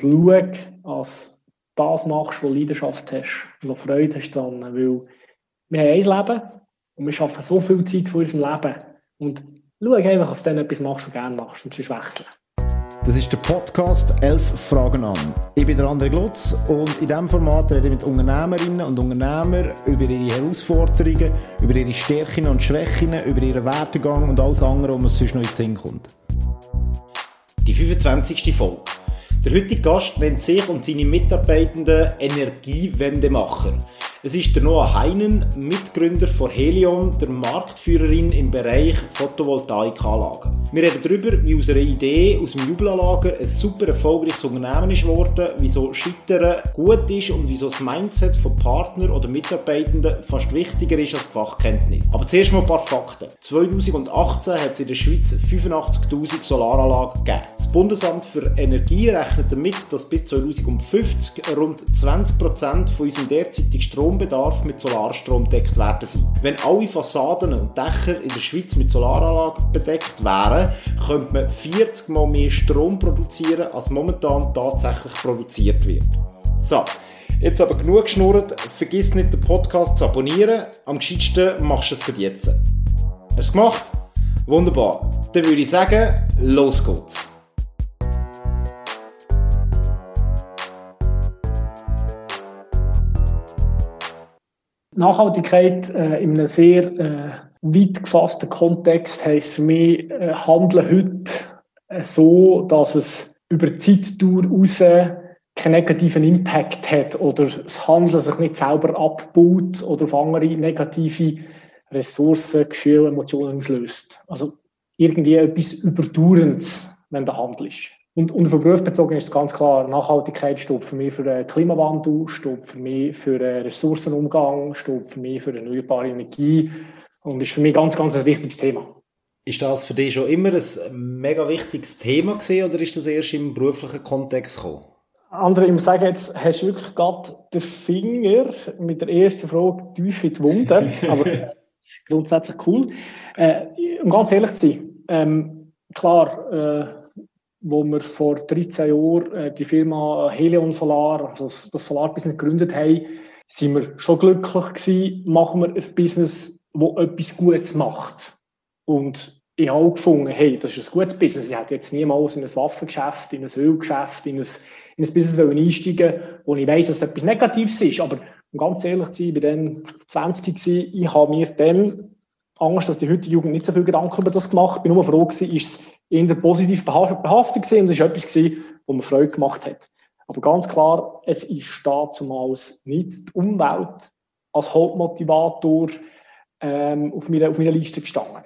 schau, dass du das machst, wo du Leidenschaft hast und noch Freude hast dran. Weil wir haben ein Leben und wir schaffen so viel Zeit von unserem Leben. Und schau einfach, dass du dann etwas machst, was du gerne machst und sonst wechseln. Das ist der Podcast 11 Fragen an. Ich bin der André Glutz und in diesem Format rede ich mit Unternehmerinnen und Unternehmern über ihre Herausforderungen, über ihre Stärken und Schwächen, über ihren Werdegang und alles andere, was sonst noch in den Sinn kommt. Die 25. Folge. Der heutige Gast nennt sich und seine Mitarbeitenden Energiewendemacher. Es ist der Noah Heinen, Mitgründer von Helion, der Marktführerin im Bereich Photovoltaikanlagen. Wir reden darüber, wie aus einer Idee aus dem Jubelanlager ein super erfolgreiches Unternehmen ist geworden, wieso Scheitern gut ist und wieso das Mindset von Partnern oder Mitarbeitenden fast wichtiger ist als die Fachkenntnis. Aber zuerst mal ein paar Fakten. 2018 hat es in der Schweiz 85.000 Solaranlagen gegeben. Das Bundesamt für Energie rechnet damit, dass bis 2050 rund 20% von unserem derzeitigen Strom Strombedarf mit Solarstrom gedeckt werden sein. Wenn alle Fassaden und Dächer in der Schweiz mit Solaranlagen bedeckt wären, könnte man 40 mal mehr Strom produzieren, als momentan tatsächlich produziert wird. So. Jetzt aber genug geschnurrt. Vergiss nicht, den Podcast zu abonnieren. Am gescheitsten machst du es für jetzt. Hast du es gemacht? Wunderbar. Dann würde ich sagen, los geht's. Nachhaltigkeit äh, in einem sehr äh, weit gefassten Kontext heisst für mich, äh, handeln heute äh, so, dass es über die Zeitdauer raus keinen negativen Impact hat oder das Handeln sich nicht selber abbaut oder auf andere negative Ressourcen, Gefühle, Emotionen auslöst. Also irgendwie etwas Überdauerndes, wenn der Handel ist. Und, und auf Beruf bezogen ist es ganz klar, Nachhaltigkeit steht für mich für den Klimawandel, steht für mich für den Ressourcenumgang, steht für mich für erneuerbare Energie und ist für mich ganz, ganz ein wichtiges Thema. Ist das für dich schon immer ein mega wichtiges Thema gewesen, oder ist das erst im beruflichen Kontext gekommen? Andere, ich muss sagen, jetzt hast du wirklich gerade den Finger mit der ersten Frage tief in die Wunde, aber grundsätzlich cool. Äh, um ganz ehrlich zu sein, ähm, klar, äh, wo wir vor 13 Jahren äh, die Firma Helion Solar, also das Solarbusiness gegründet haben, sind wir schon glücklich gewesen, machen wir ein Business, das etwas Gutes macht. Und ich habe auch gefunden, hey, das ist ein gutes Business. Ich hätte jetzt niemals in ein Waffengeschäft, in ein Ölgeschäft, in ein, in ein Business einsteigen wo ich weiss, dass es etwas Negatives ist. Aber um ganz ehrlich zu sein, ich war dann 20 gewesen, ich habe mir dann Angst, dass die heutige Jugend nicht so viel Gedanken über das gemacht hat. Ich bin nur froh gewesen, ist es eher positiv behaftet gewesen und es ist etwas gewesen, wo mir Freude gemacht hat. Aber ganz klar, es ist damals nicht die Umwelt als Hauptmotivator ähm, auf, meiner, auf meiner Liste gestanden.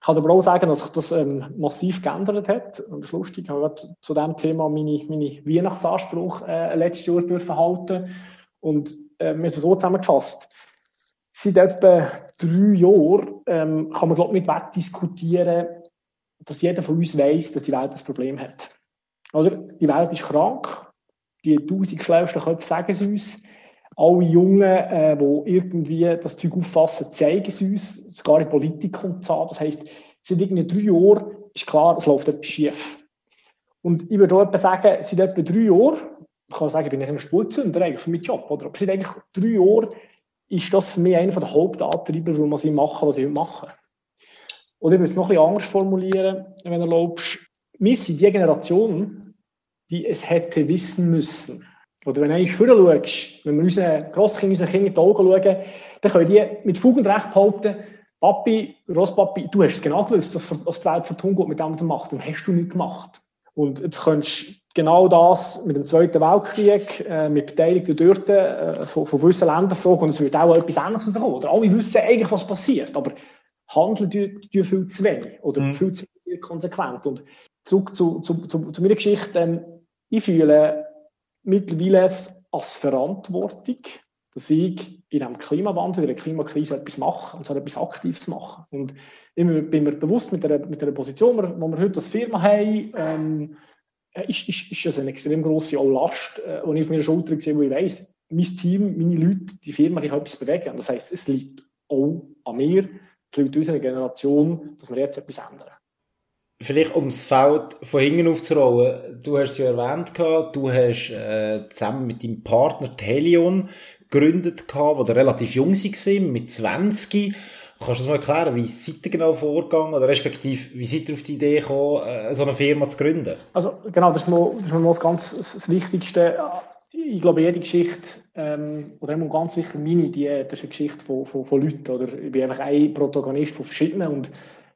Ich kann aber auch sagen, dass sich das ähm, massiv geändert hat. Und das ist ich habe zu diesem Thema meine, meine Weihnachtsanspruch äh, letztes Jahr dürfen. Und äh, wir haben es so zusammengefasst. Seit etwa drei Jahren ähm, kann man, glaube ich, nicht wegdiskutieren, dass jeder von uns weiß, dass die Welt ein Problem hat. Oder? Die Welt ist krank. Die tausend schlauesten Köpfe sagen es uns. Alle Jungen, äh, die irgendwie das Zeug auffassen, zeigen es uns. Sogar in Politik kommt es. Das heisst, seit irgendwie drei Jahren ist klar, es läuft etwas schief. Und ich würde auch etwa sagen, seit etwa drei Jahren, ich kann sagen, ich bin ein Spurzünder eigentlich für meinen Job, oder? Aber seit eigentlich drei Jahren ist das für mich einer der Hauptantreiber, warum ich mache, was ich mache. Oder ich will es noch ein bisschen anders formulieren, wenn du erlaubst. Wir sind die Generation, die es hätte wissen müssen. Oder wenn du vorher schaust, wenn wir unseren Grosskinder, unseren Kindern in die Augen schauen, dann können die mit Fug und Recht behaupten, Papi, Grosspapi, du hast es genau gewusst, dass, dass die Welt vertun geht mit dem, was du machst. Und hast du nicht gemacht. Und jetzt könntest du genau das mit dem Zweiten Weltkrieg, äh, mit beteiligten dort äh, von, von gewissen Ländern fragen und es wird auch etwas Ähnliches rauskommen. Oder alle wissen eigentlich, was passiert, aber handeln die, die viel zu wenig oder mhm. viel zu konsequent. Und zurück zu, zu, zu, zu meiner Geschichte, ähm, ich fühle mittlerweile als Verantwortung, dass ich in einem Klimawandel, in einer Klimakrise etwas mache, und zwar etwas Aktives mache. Und ich bin mir bewusst mit der, mit der Position, die wir heute als Firma haben, ähm, ist, ist, ist das eine extrem grosse Last, äh, die ich auf meiner Schulter sehe, wo ich weiss, mein Team, meine Leute, die Firma, die können etwas bewegen. Und das heisst, es liegt auch an mir, es liegt unserer Generation, dass wir jetzt etwas ändern. Vielleicht um das Feld von hinten aufzurollen. Du hast es ja erwähnt, du hast äh, zusammen mit deinem Partner Helion gegründet, wo ihr relativ jung war, mit 20. Kannst du das mal erklären, wie seid ihr genau vorgegangen oder respektive wie seid ihr auf die Idee gekommen, äh, so eine Firma zu gründen? Also genau, das ist mal, das, ist mal das ganz das Wichtigste. Ich glaube, jede Geschichte, ähm, oder immer ganz sicher meine, die, das ist eine Geschichte von, von, von Leuten. Oder ich bin einfach ein Protagonist von verschiedenen und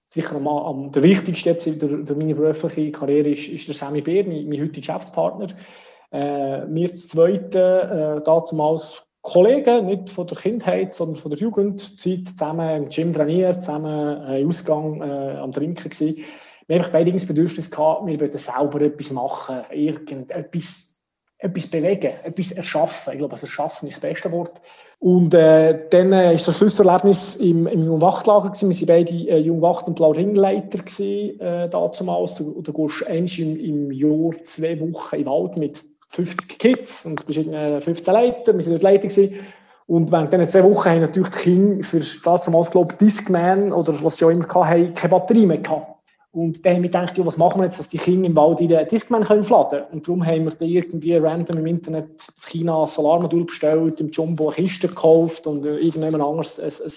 sicher mal am, der wichtigste jetzt durch, durch meine berufliche Karriere ist, ist der Sammy Beer, mein, mein heutiger Geschäftspartner. Äh, wir das Zweite, äh, damals Kollegen, nicht von der Kindheit, sondern von der Jugendzeit, zusammen im Gym trainiert, zusammen äh, im Ausgang äh, am Trinken gewesen. Wir haben beide das Bedürfnis gehabt, wir wollten selber etwas machen, irgendetwas etwas bewegen, etwas erschaffen. Ich glaube, das Erschaffen ist das beste Wort. Und äh, dann äh, das Schlüsselerlebnis im, im Jungwachtlager gewesen. Wir waren beide äh, Jungwacht- und Blau-Ringleiter äh, damals. Du, du gehst eins im, im Jahr zwei Wochen den Wald mit 50 Kids und verschiedene 15 Leiter. Wir waren dort Leiter gewesen. Und während diesen zwei Wochen haben natürlich die Kinder für damals, glaube ich, Discman oder was sie auch immer hatten, keine Batterie mehr gehabt. Und dann haben wir gedacht, ja, was machen wir jetzt, dass die Kinder im Wald ihre Discman können fladen Und darum haben wir dann irgendwie random im Internet in China ein Solarmodul bestellt, im Jumbo eine Kiste gekauft und irgendjemand anderes ein, ein,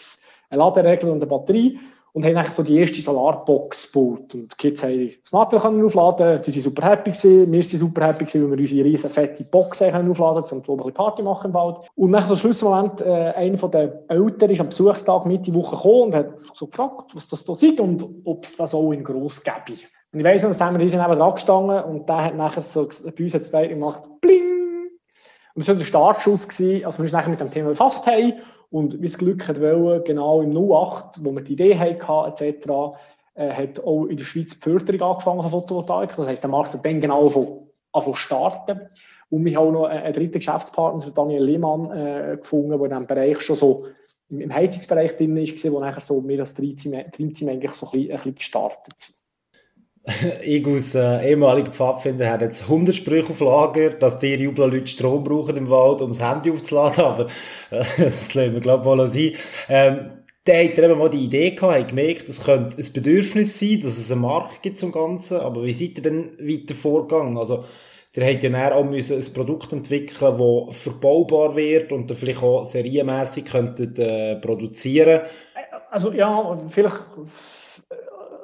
ein Laderegler und eine Batterie und haben so die erste Solarbox gebaut. Und die Kids haben das Nadel aufladen die sind super happy gewesen, wir sind super happy gewesen, weil wir unsere riesen fette Box können aufladen konnten, um ein bisschen Party machen im Wald. Und nach so Schlussmoment, äh, einer den Eltern ist am Besuchstag mit die Woche gekommen und hat so gefragt, was das da ist und ob es das auch in gross gäbe. Und ich weiss noch, dass wir neben dran gestanden und der hat nachher so bei uns jetzt gemacht, bling! Und das war der Startschuss, gewesen, als wir uns nachher mit dem Thema befasst haben und wie das Glück hat wollen, genau im 08, wo wir die Idee hatten, etc., äh, hat auch in der Schweiz die Förderung angefangen von Photovoltaik. Das heisst, der Markt hat dann genau angefangen starten. Und wir haben auch noch einen dritten Geschäftspartner, Daniel Lehmann, äh, gefunden, der in diesem Bereich schon so im, Heizungsbereich drin ist, wo nachher so wir als Dreamteam, Dreamteam eigentlich so ein bisschen, ein bisschen gestartet sind. ich als äh, ehemaliger Pfadfinder habe jetzt 100 Sprüche auf Lager, dass die Jubler-Leute Strom brauchen im Wald, um das Handy aufzuladen, aber äh, das lassen wir, glaube ich, mal sein. Ähm, dann hat er eben mal die Idee gehabt, hat gemerkt, es könnte ein Bedürfnis sein, dass es einen Markt gibt zum Ganzen, aber wie seid ihr denn weiter vorgegangen? Also, ihr habt ja dann auch müssen ein Produkt entwickeln, das verbaubar wird und dann vielleicht auch serienmässig könntet, äh, produzieren. Also, ja, vielleicht,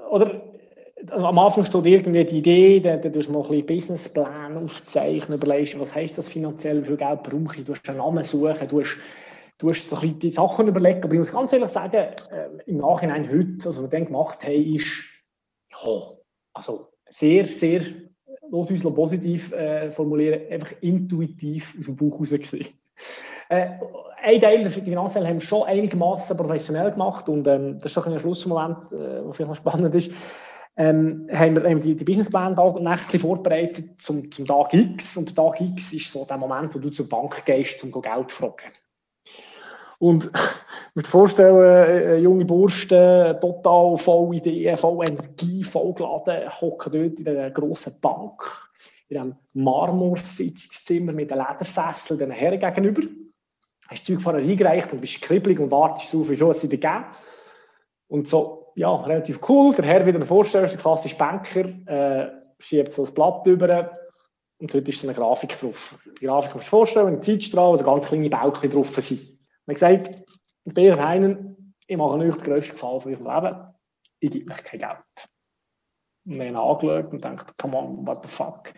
oder, also am Anfang steht irgendwie die Idee, dann, dann tust du mal ein bisschen Businessplan aufzeichnen, überlegst, was heisst das finanziell, wie viel Geld brauche ich, du hast einen Namen suchen, du hast, du hast so ein bisschen die Sachen überlegen, aber ich muss ganz ehrlich sagen, äh, im Nachhinein heute, also was wir dann gemacht haben, ist, ja, also sehr, sehr, los uns positiv äh, formulieren, einfach intuitiv aus dem Buch raus gesehen. Äh, ein Teil der Finanzteil haben wir schon einigermaßen professionell gemacht und ähm, das ist ein Schlussmoment, äh, der vielleicht noch spannend ist ähm, haben wir die, die Businesspläne nächtlich vorbereitet zum, zum Tag X. Und der Tag X ist so der Moment, wo du zur Bank gehst, um Geld zu fragen. Und mir vorstellen, äh, junge Bursten, total voll Ideen, voll Energie, voll geladen, hocken dort in einer grossen Bank, in einem Marmorsitzungszimmer mit einem Ledersessel den Herren gegenüber. Hast das Zeug vorher eingereicht und bist kribbelig und wartest darauf, wie schon es dir geben. Und so ja, relativ cool. Der Herr wieder vorstellst, der klassische Banker, äh, schiebt so das Blatt über und dort ist eine Grafik drauf. Die Grafik kannst du dir vorstellen, ein Zeitstrahl, wo so ganz kleine Bauchen drauf sind. Man gesagt, Bär Heinen, ich mache euch den grössten Gefallen von eurem Leben, ich gebe euch kein Geld. Und ihn angeschaut und gedacht, come on, what the fuck.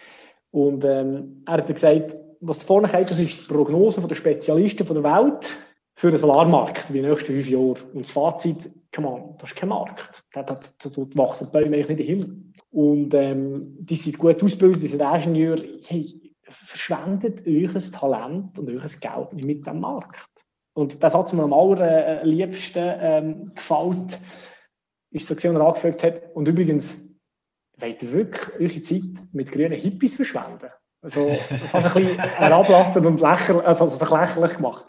Und ähm, er hat gesagt, was vorne kommt, das ist die Prognose der Spezialisten der Welt für den Solarmarkt für die nächsten fünf Jahre. Und das Fazit, come on, das ist kein Markt. Da, da, da, da wachsen die Bäume nicht in den Himmel. Und ähm, die sind gut ausgebildet, die sind Ingenieure. Hey, verschwendet euer Talent und euer Geld nicht mit dem Markt. Und das hat mir am allerliebsten ähm, gefällt, ist so, als er angefragt hat. Und übrigens, wollt ihr wirklich eure Zeit mit grünen Hippies verschwenden? Also fast ein bisschen herablassend und lächerlich, also, also lächerlich gemacht.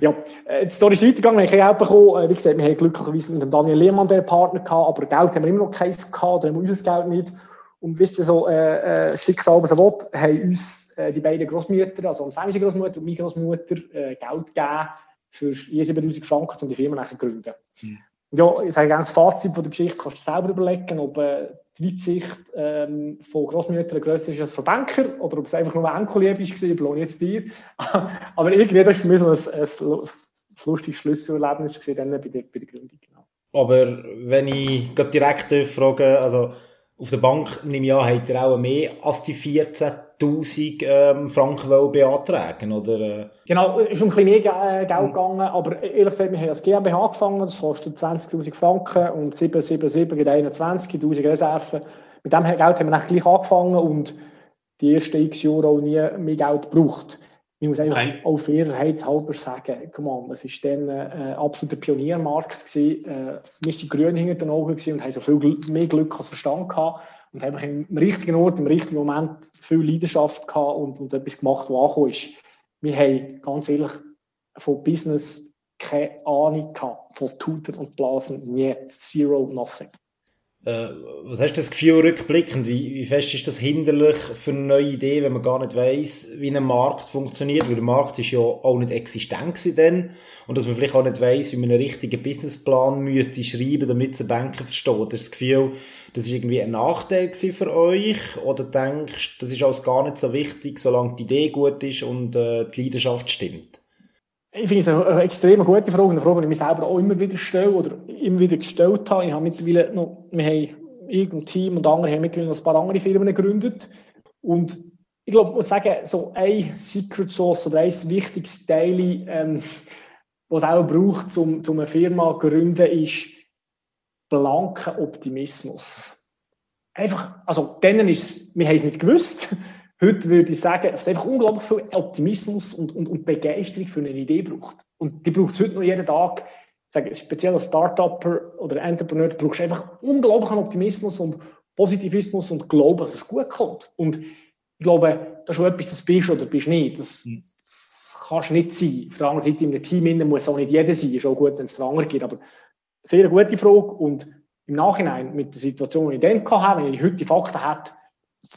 Ja, äh, die Story ist weitergegangen, wir haben Geld bekommen. Äh, wie gesagt, wir haben glücklicherweise mit dem Daniel Lehmann den Partner gehabt, aber Geld haben wir immer noch keins gehabt, da haben wir unser Geld nicht. Und wisst ihr, so äh, äh, Schicksal, was er will, haben uns äh, die beiden Großmütter, also unsere Großmutter und meine Großmutter, äh, Geld gegeben für je 7000 Franken, um die Firma zu gründen. Mhm. Ja, ich sage gerne, das Fazit von der Geschichte kannst du selber überlegen, ob äh, die Weitsicht ähm, von Großmüttern grösser ist als von Banker oder ob es einfach nur Enkelliebe war, belohne jetzt dir. Aber irgendwie das war für mich so ein, ein, ein lustiges Schlüsselerlebnis bei der, bei der Gründung. Genau. Aber wenn ich direkt frage, also auf der Bank nehme ich an, habt ihr auch mehr als die 14.000 ähm, Franken beantragen, oder? Äh? Genau, es ist um ein bisschen mehr äh, Geld gegangen, aber ehrlich gesagt, wir haben als GmbH angefangen, das kostet 20.000 Franken und 777 gibt 21.000 Reserven. Mit dem Geld haben wir gleich angefangen und die ersten x Jahre auch nie mehr Geld gebraucht. Ich muss einfach Nein. auch fairheitshalber sagen, come on, es war dann äh, ein absoluter Pioniermarkt. Gewesen. Äh, wir waren grün hinter den Augen und haben so viel mehr Glück als Verstand gehabt und einfach im richtigen Ort, im richtigen Moment viel Leidenschaft gehabt und, und etwas gemacht, was angekommen ist. Wir haben ganz ehrlich von Business keine Ahnung gehabt, von Tutor und Blasen, nie, zero, nothing. Äh, was hast du das Gefühl rückblickend? Wie, wie fest ist das hinderlich für eine neue Idee, wenn man gar nicht weiß, wie ein Markt funktioniert? Weil der Markt ist ja auch nicht existent dann. Und dass man vielleicht auch nicht weiß, wie man einen richtigen Businessplan müsste schreiben, damit es ein Banker versteht. Das Gefühl, das ist irgendwie ein Nachteil für euch? Oder denkst das ist alles gar nicht so wichtig, solange die Idee gut ist und äh, die Leidenschaft stimmt? Ich finde es eine, eine extrem gute Frage, eine Frage, die ich mir selber auch immer wieder stelle oder immer wieder gestellt habe. Ich habe mittlerweile noch, wir haben irgendein Team und andere haben mittlerweile noch ein paar andere Firmen gegründet. Und ich glaube, ich sagen, so ein Secret Sauce oder ein wichtiges Teil, ähm, was es auch braucht, um, um eine Firma zu gründen, ist blanker Optimismus. Einfach, also, denen ist wir haben es nicht gewusst. Heute würde ich sagen, dass es einfach unglaublich viel Optimismus und, und, und Begeisterung für eine Idee braucht. Und die braucht es heute noch jeden Tag. Sage, speziell als Startupper oder Entrepreneur, du brauchst einfach unglaublichen Optimismus und Positivismus und Glauben, dass es gut kommt. Und ich glaube, das ist schon etwas, das bist oder bist nicht. Das, hm. das kannst nicht sein. Auf der anderen Seite, in einem Team muss auch nicht jeder sein. Ist auch gut, wenn es den anderen gibt. Aber sehr gute Frage. Und im Nachhinein, mit der Situation, die ich dann hatte, wenn ich heute die Fakten hätte,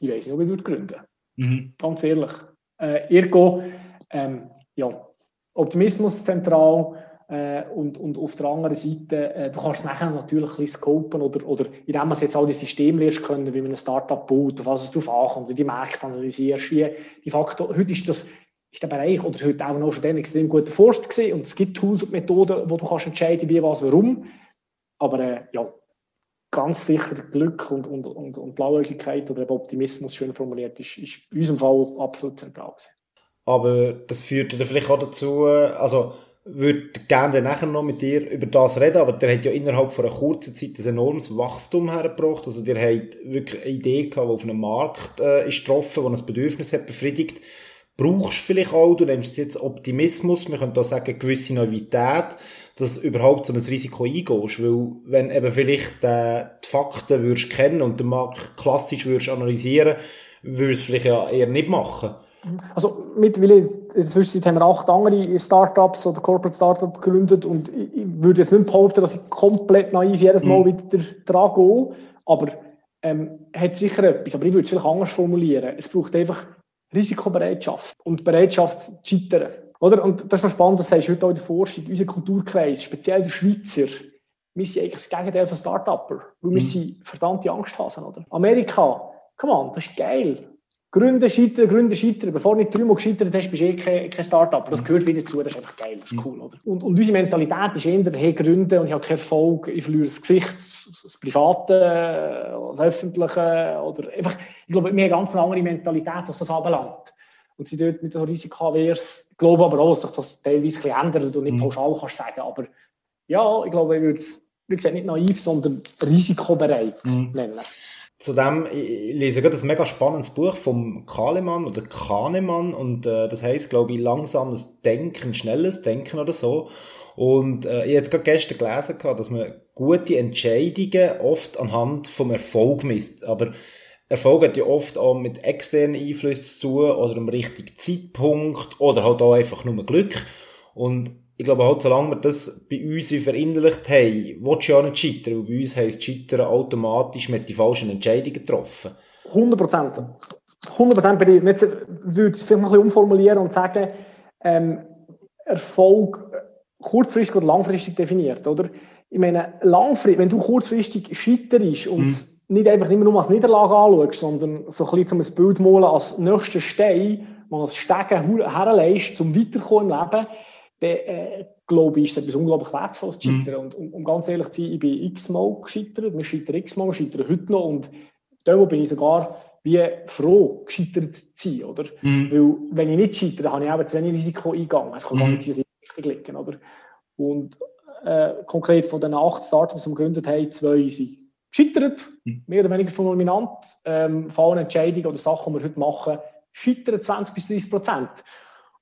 ich weiß nicht, ob ich würde gründen würde. Mhm. Ganz ehrlich. Äh, ergo, ähm, ja, Optimismus zentral äh, und, und auf der anderen Seite, äh, du kannst nachher natürlich ein bisschen scopen oder, oder indem man jetzt all die Systeme lernst können, wie man ein Startup baut, auf was es drauf ankommt, wie die Märkte analysierst, wie die Faktoren, heute ist das ist der Bereich oder heute auch noch schon dann extrem gut erforscht gewesen und es gibt Tools und Methoden, wo du kannst entscheiden, wie, was, warum. Aber äh, ja, ganz sicher Glück und, und, und, und Blauäugigkeit oder Optimismus, schön formuliert, ist, ist in unserem Fall absolut zentral. Gewesen. Aber das führt dann vielleicht auch dazu, also würde gerne nachher noch mit dir über das reden, aber der hat ja innerhalb von einer kurzen Zeit ein enormes Wachstum hergebracht. Also der hat wirklich eine Idee gehabt, die auf einem Markt äh, ist getroffen, wo ein Bedürfnis hat befriedigt brauchst vielleicht auch, du es jetzt Optimismus, wir können auch sagen gewisse Naivität, dass überhaupt so ein Risiko eingehst, weil wenn eben vielleicht äh, die Fakten würdest kennen und den Markt klassisch würdest analysieren, würdest du es vielleicht ja eher nicht machen. Also mittlerweile, in der Zwischenzeit haben wir acht andere Startups oder Corporate Startups gegründet und ich, ich würde jetzt nicht behaupten, dass ich komplett naiv jedes Mal mhm. wieder dran gehe, aber ähm, hat sicher etwas, aber ich würde es vielleicht anders formulieren. Es braucht einfach Risikobereitschaft und Bereitschaft zu scheitern. Oder? Und das ist noch spannend, das sagst du heute auch in der Forschung, unser Kulturkreis, speziell der Schweizer, wir sind eigentlich das Gegenteil von Start-Upper, weil mhm. wir sind verdammte Angsthasen, oder? Amerika, come on, das ist geil. Gründe scheitern, Gründe scheitern. Bevor du nicht dreimal gescheitert hast, bist du eh kein, kein Start-up. Das mhm. gehört wieder zu, das ist einfach geil, das ist mhm. cool, oder? Und, und unsere Mentalität ist eher, hey, Gründe und ich habe keinen Erfolg, ich verliere das Gesicht, das Private, das Öffentliche, oder einfach, ich glaube, wir haben eine ganz andere Mentalität, was das anbelangt. Und sie dort nicht so risikoavers. Ich glaube aber auch, dass sich das teilweise ändert und nicht mhm. pauschal kannst sagen. Aber ja, ich glaube, ich würde es, wie gesagt, nicht naiv, sondern risikobereit mhm. nennen. Zudem, ich lese gerade ein mega spannendes Buch vom Kahnemann oder Kahnemann und äh, das heißt, glaube ich, langsames Denken, schnelles Denken oder so. Und äh, ich habe jetzt gerade gestern gelesen, gehabt, dass man gute Entscheidungen oft anhand vom Erfolg misst. Aber Erfolg hat ja oft auch mit externen Einflüssen zu tun oder am richtigen Zeitpunkt oder halt auch einfach nur Glück. Und ich glaube halt, solange wir das bei uns wie verinnerlicht haben, willst du ja nicht scheitern, weil bei uns heisst Scheitern automatisch mit die falschen Entscheidungen getroffen. 100 Prozent. 100 Prozent bin ich. Jetzt würde es vielleicht noch ein bisschen umformulieren und sagen, ähm, Erfolg kurzfristig oder langfristig definiert, oder? Ich meine, langfristig, wenn du kurzfristig scheiterst und mhm. Nicht einfach immer nur als Niederlage anschaust, sondern so ein bisschen ein Bild malen als nächsten Stein, man als Stegen herleist, um weiterzukommen im Leben, dann äh, glaube ich, ist es etwas unglaublich Wertvolles zu scheitern. Mhm. Und um, um, ganz ehrlich zu sein, ich bin x-mal gescheitert, wir scheitern x-mal, wir scheitern heute noch und da bin ich sogar wie froh, gescheitert zu sein, oder? Mhm. Weil, wenn ich nicht scheitere, habe ich auch zu wenig Risiko eingegangen. Es kann mhm. gar nicht richtig liegen, oder? Und äh, konkret von den acht Startups, die wir gegründet haben, zwei sind gescheitert, mhm. mehr oder weniger fulminant. Ähm, von Entscheidungen oder Sachen, die wir heute machen, scheitern 20 bis 30 Prozent.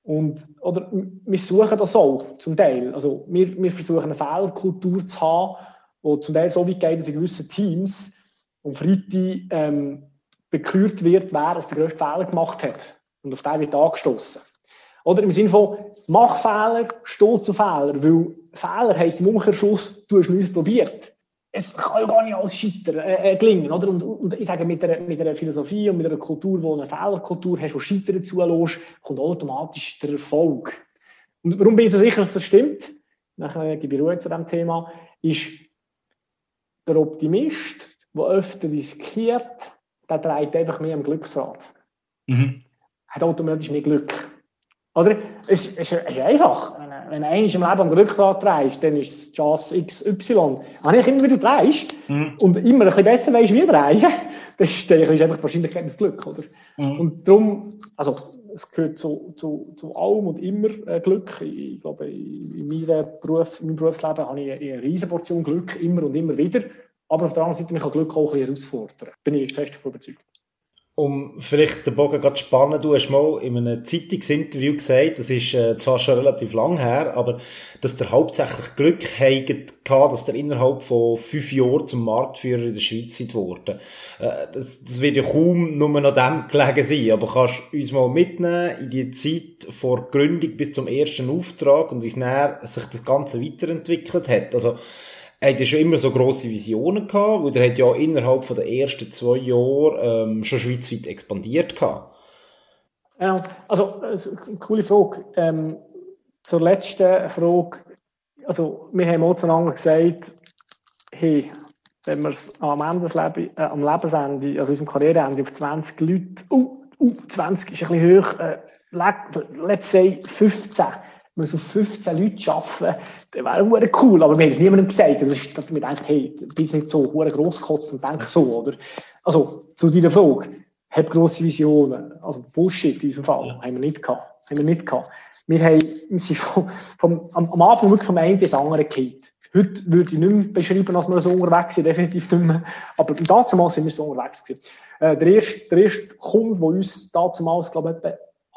Und, oder, wir suchen das auch, zum Teil. Also, wir, wir versuchen eine Fehlkultur zu haben, die zum Teil so weit geht, dass in gewissen Teams am Freitag ähm, bekürt wird, wer der größte Fehler gemacht hat. Und auf den wird angestoßen. Oder im Sinne von, mach Fehler, steh zu Fehler. Weil Fehler heisst im Umkehrschluss, du hast nichts probiert. Es kann ja gar nicht alles scheitern, äh, äh, gelingen. Oder? Und, und, ich sage, mit einer, mit einer Philosophie und mit einer Kultur, wo eine Fehlerkultur hast, wo Scheitern zulässt, kommt automatisch der Erfolg. Und warum bin ich so sicher, dass das stimmt? Nachher gebe ich Ruhe zu diesem Thema. Ist der Optimist, der öfter riskiert, der dreht einfach mehr am Glücksrad. Mhm. Hat automatisch mehr Glück. Oder? Es, es, ist einfach. Wenn, du einmal im Leben am Glücksrad drehst, dann ist es Chance XY. Wenn du immer wieder drehst mhm. und immer ein bisschen besser weißt, wie drehen, dann ist, einfach die Wahrscheinlichkeit auf Glück. Oder? Mhm. Und darum, also, es gehört zu, zu, zu allem und immer äh, Glück. Ich, ich glaube, in, meinem, Beruf, in meinem Berufsleben habe ich eine, eine riesige Portion Glück, immer und immer wieder. Aber auf der anderen Seite, mich kann Glück auch ein bisschen herausfordern. Bin ich fest davon überzeugt. Um vielleicht den Bogen gerade zu spannen, du hast mal in einem Zeitungsinterview gesagt, das ist äh, zwar schon relativ lang her, aber dass der hauptsächlich Glück hatte, dass der innerhalb von fünf Jahren zum Marktführer in der Schweiz seid worden. Äh, das, das wird ja kaum nur noch dem gelegen sein, aber kannst du uns mal mitnehmen in die Zeit vor Gründung bis zum ersten Auftrag und wie es sich das Ganze weiterentwickelt hat? Also, hat ja schon immer so grosse Visionen gehabt, weil er hat ja innerhalb von den ersten zwei Jahren ähm, schon schweizweit expandiert gehabt. Ja, also, eine coole Frage. Ähm, zur letzten Frage. Also, wir haben auch zueinander gesagt, hey, wenn wir es am, Ende äh, am Lebensende, also unserem Karriereende auf 20 Leute, uh, uh, 20 ist ein bisschen hoch, äh, let's say 15, wir so 15 Leute arbeiten, das wäre cool. Aber wir haben es niemandem gesagt. Das ist, dass wir denken, hey, du bist nicht so gross gekotzt und denk so, oder? Also, zu deiner Frage. Hab grosse Visionen. Also, Bullshit in diesem Fall. Ja. Haben wir nicht gehabt. Haben wir nicht gehabt. Wir, haben, wir sind vom, vom, am, Anfang wirklich vom einen ins andere gekehrt. Heute würde ich nicht mehr beschreiben, dass wir so unterwegs sind, definitiv nicht mehr. Aber damals sind wir so unterwegs gewesen. Äh, der erste, der erste Kunde, der uns damals, glaube ich,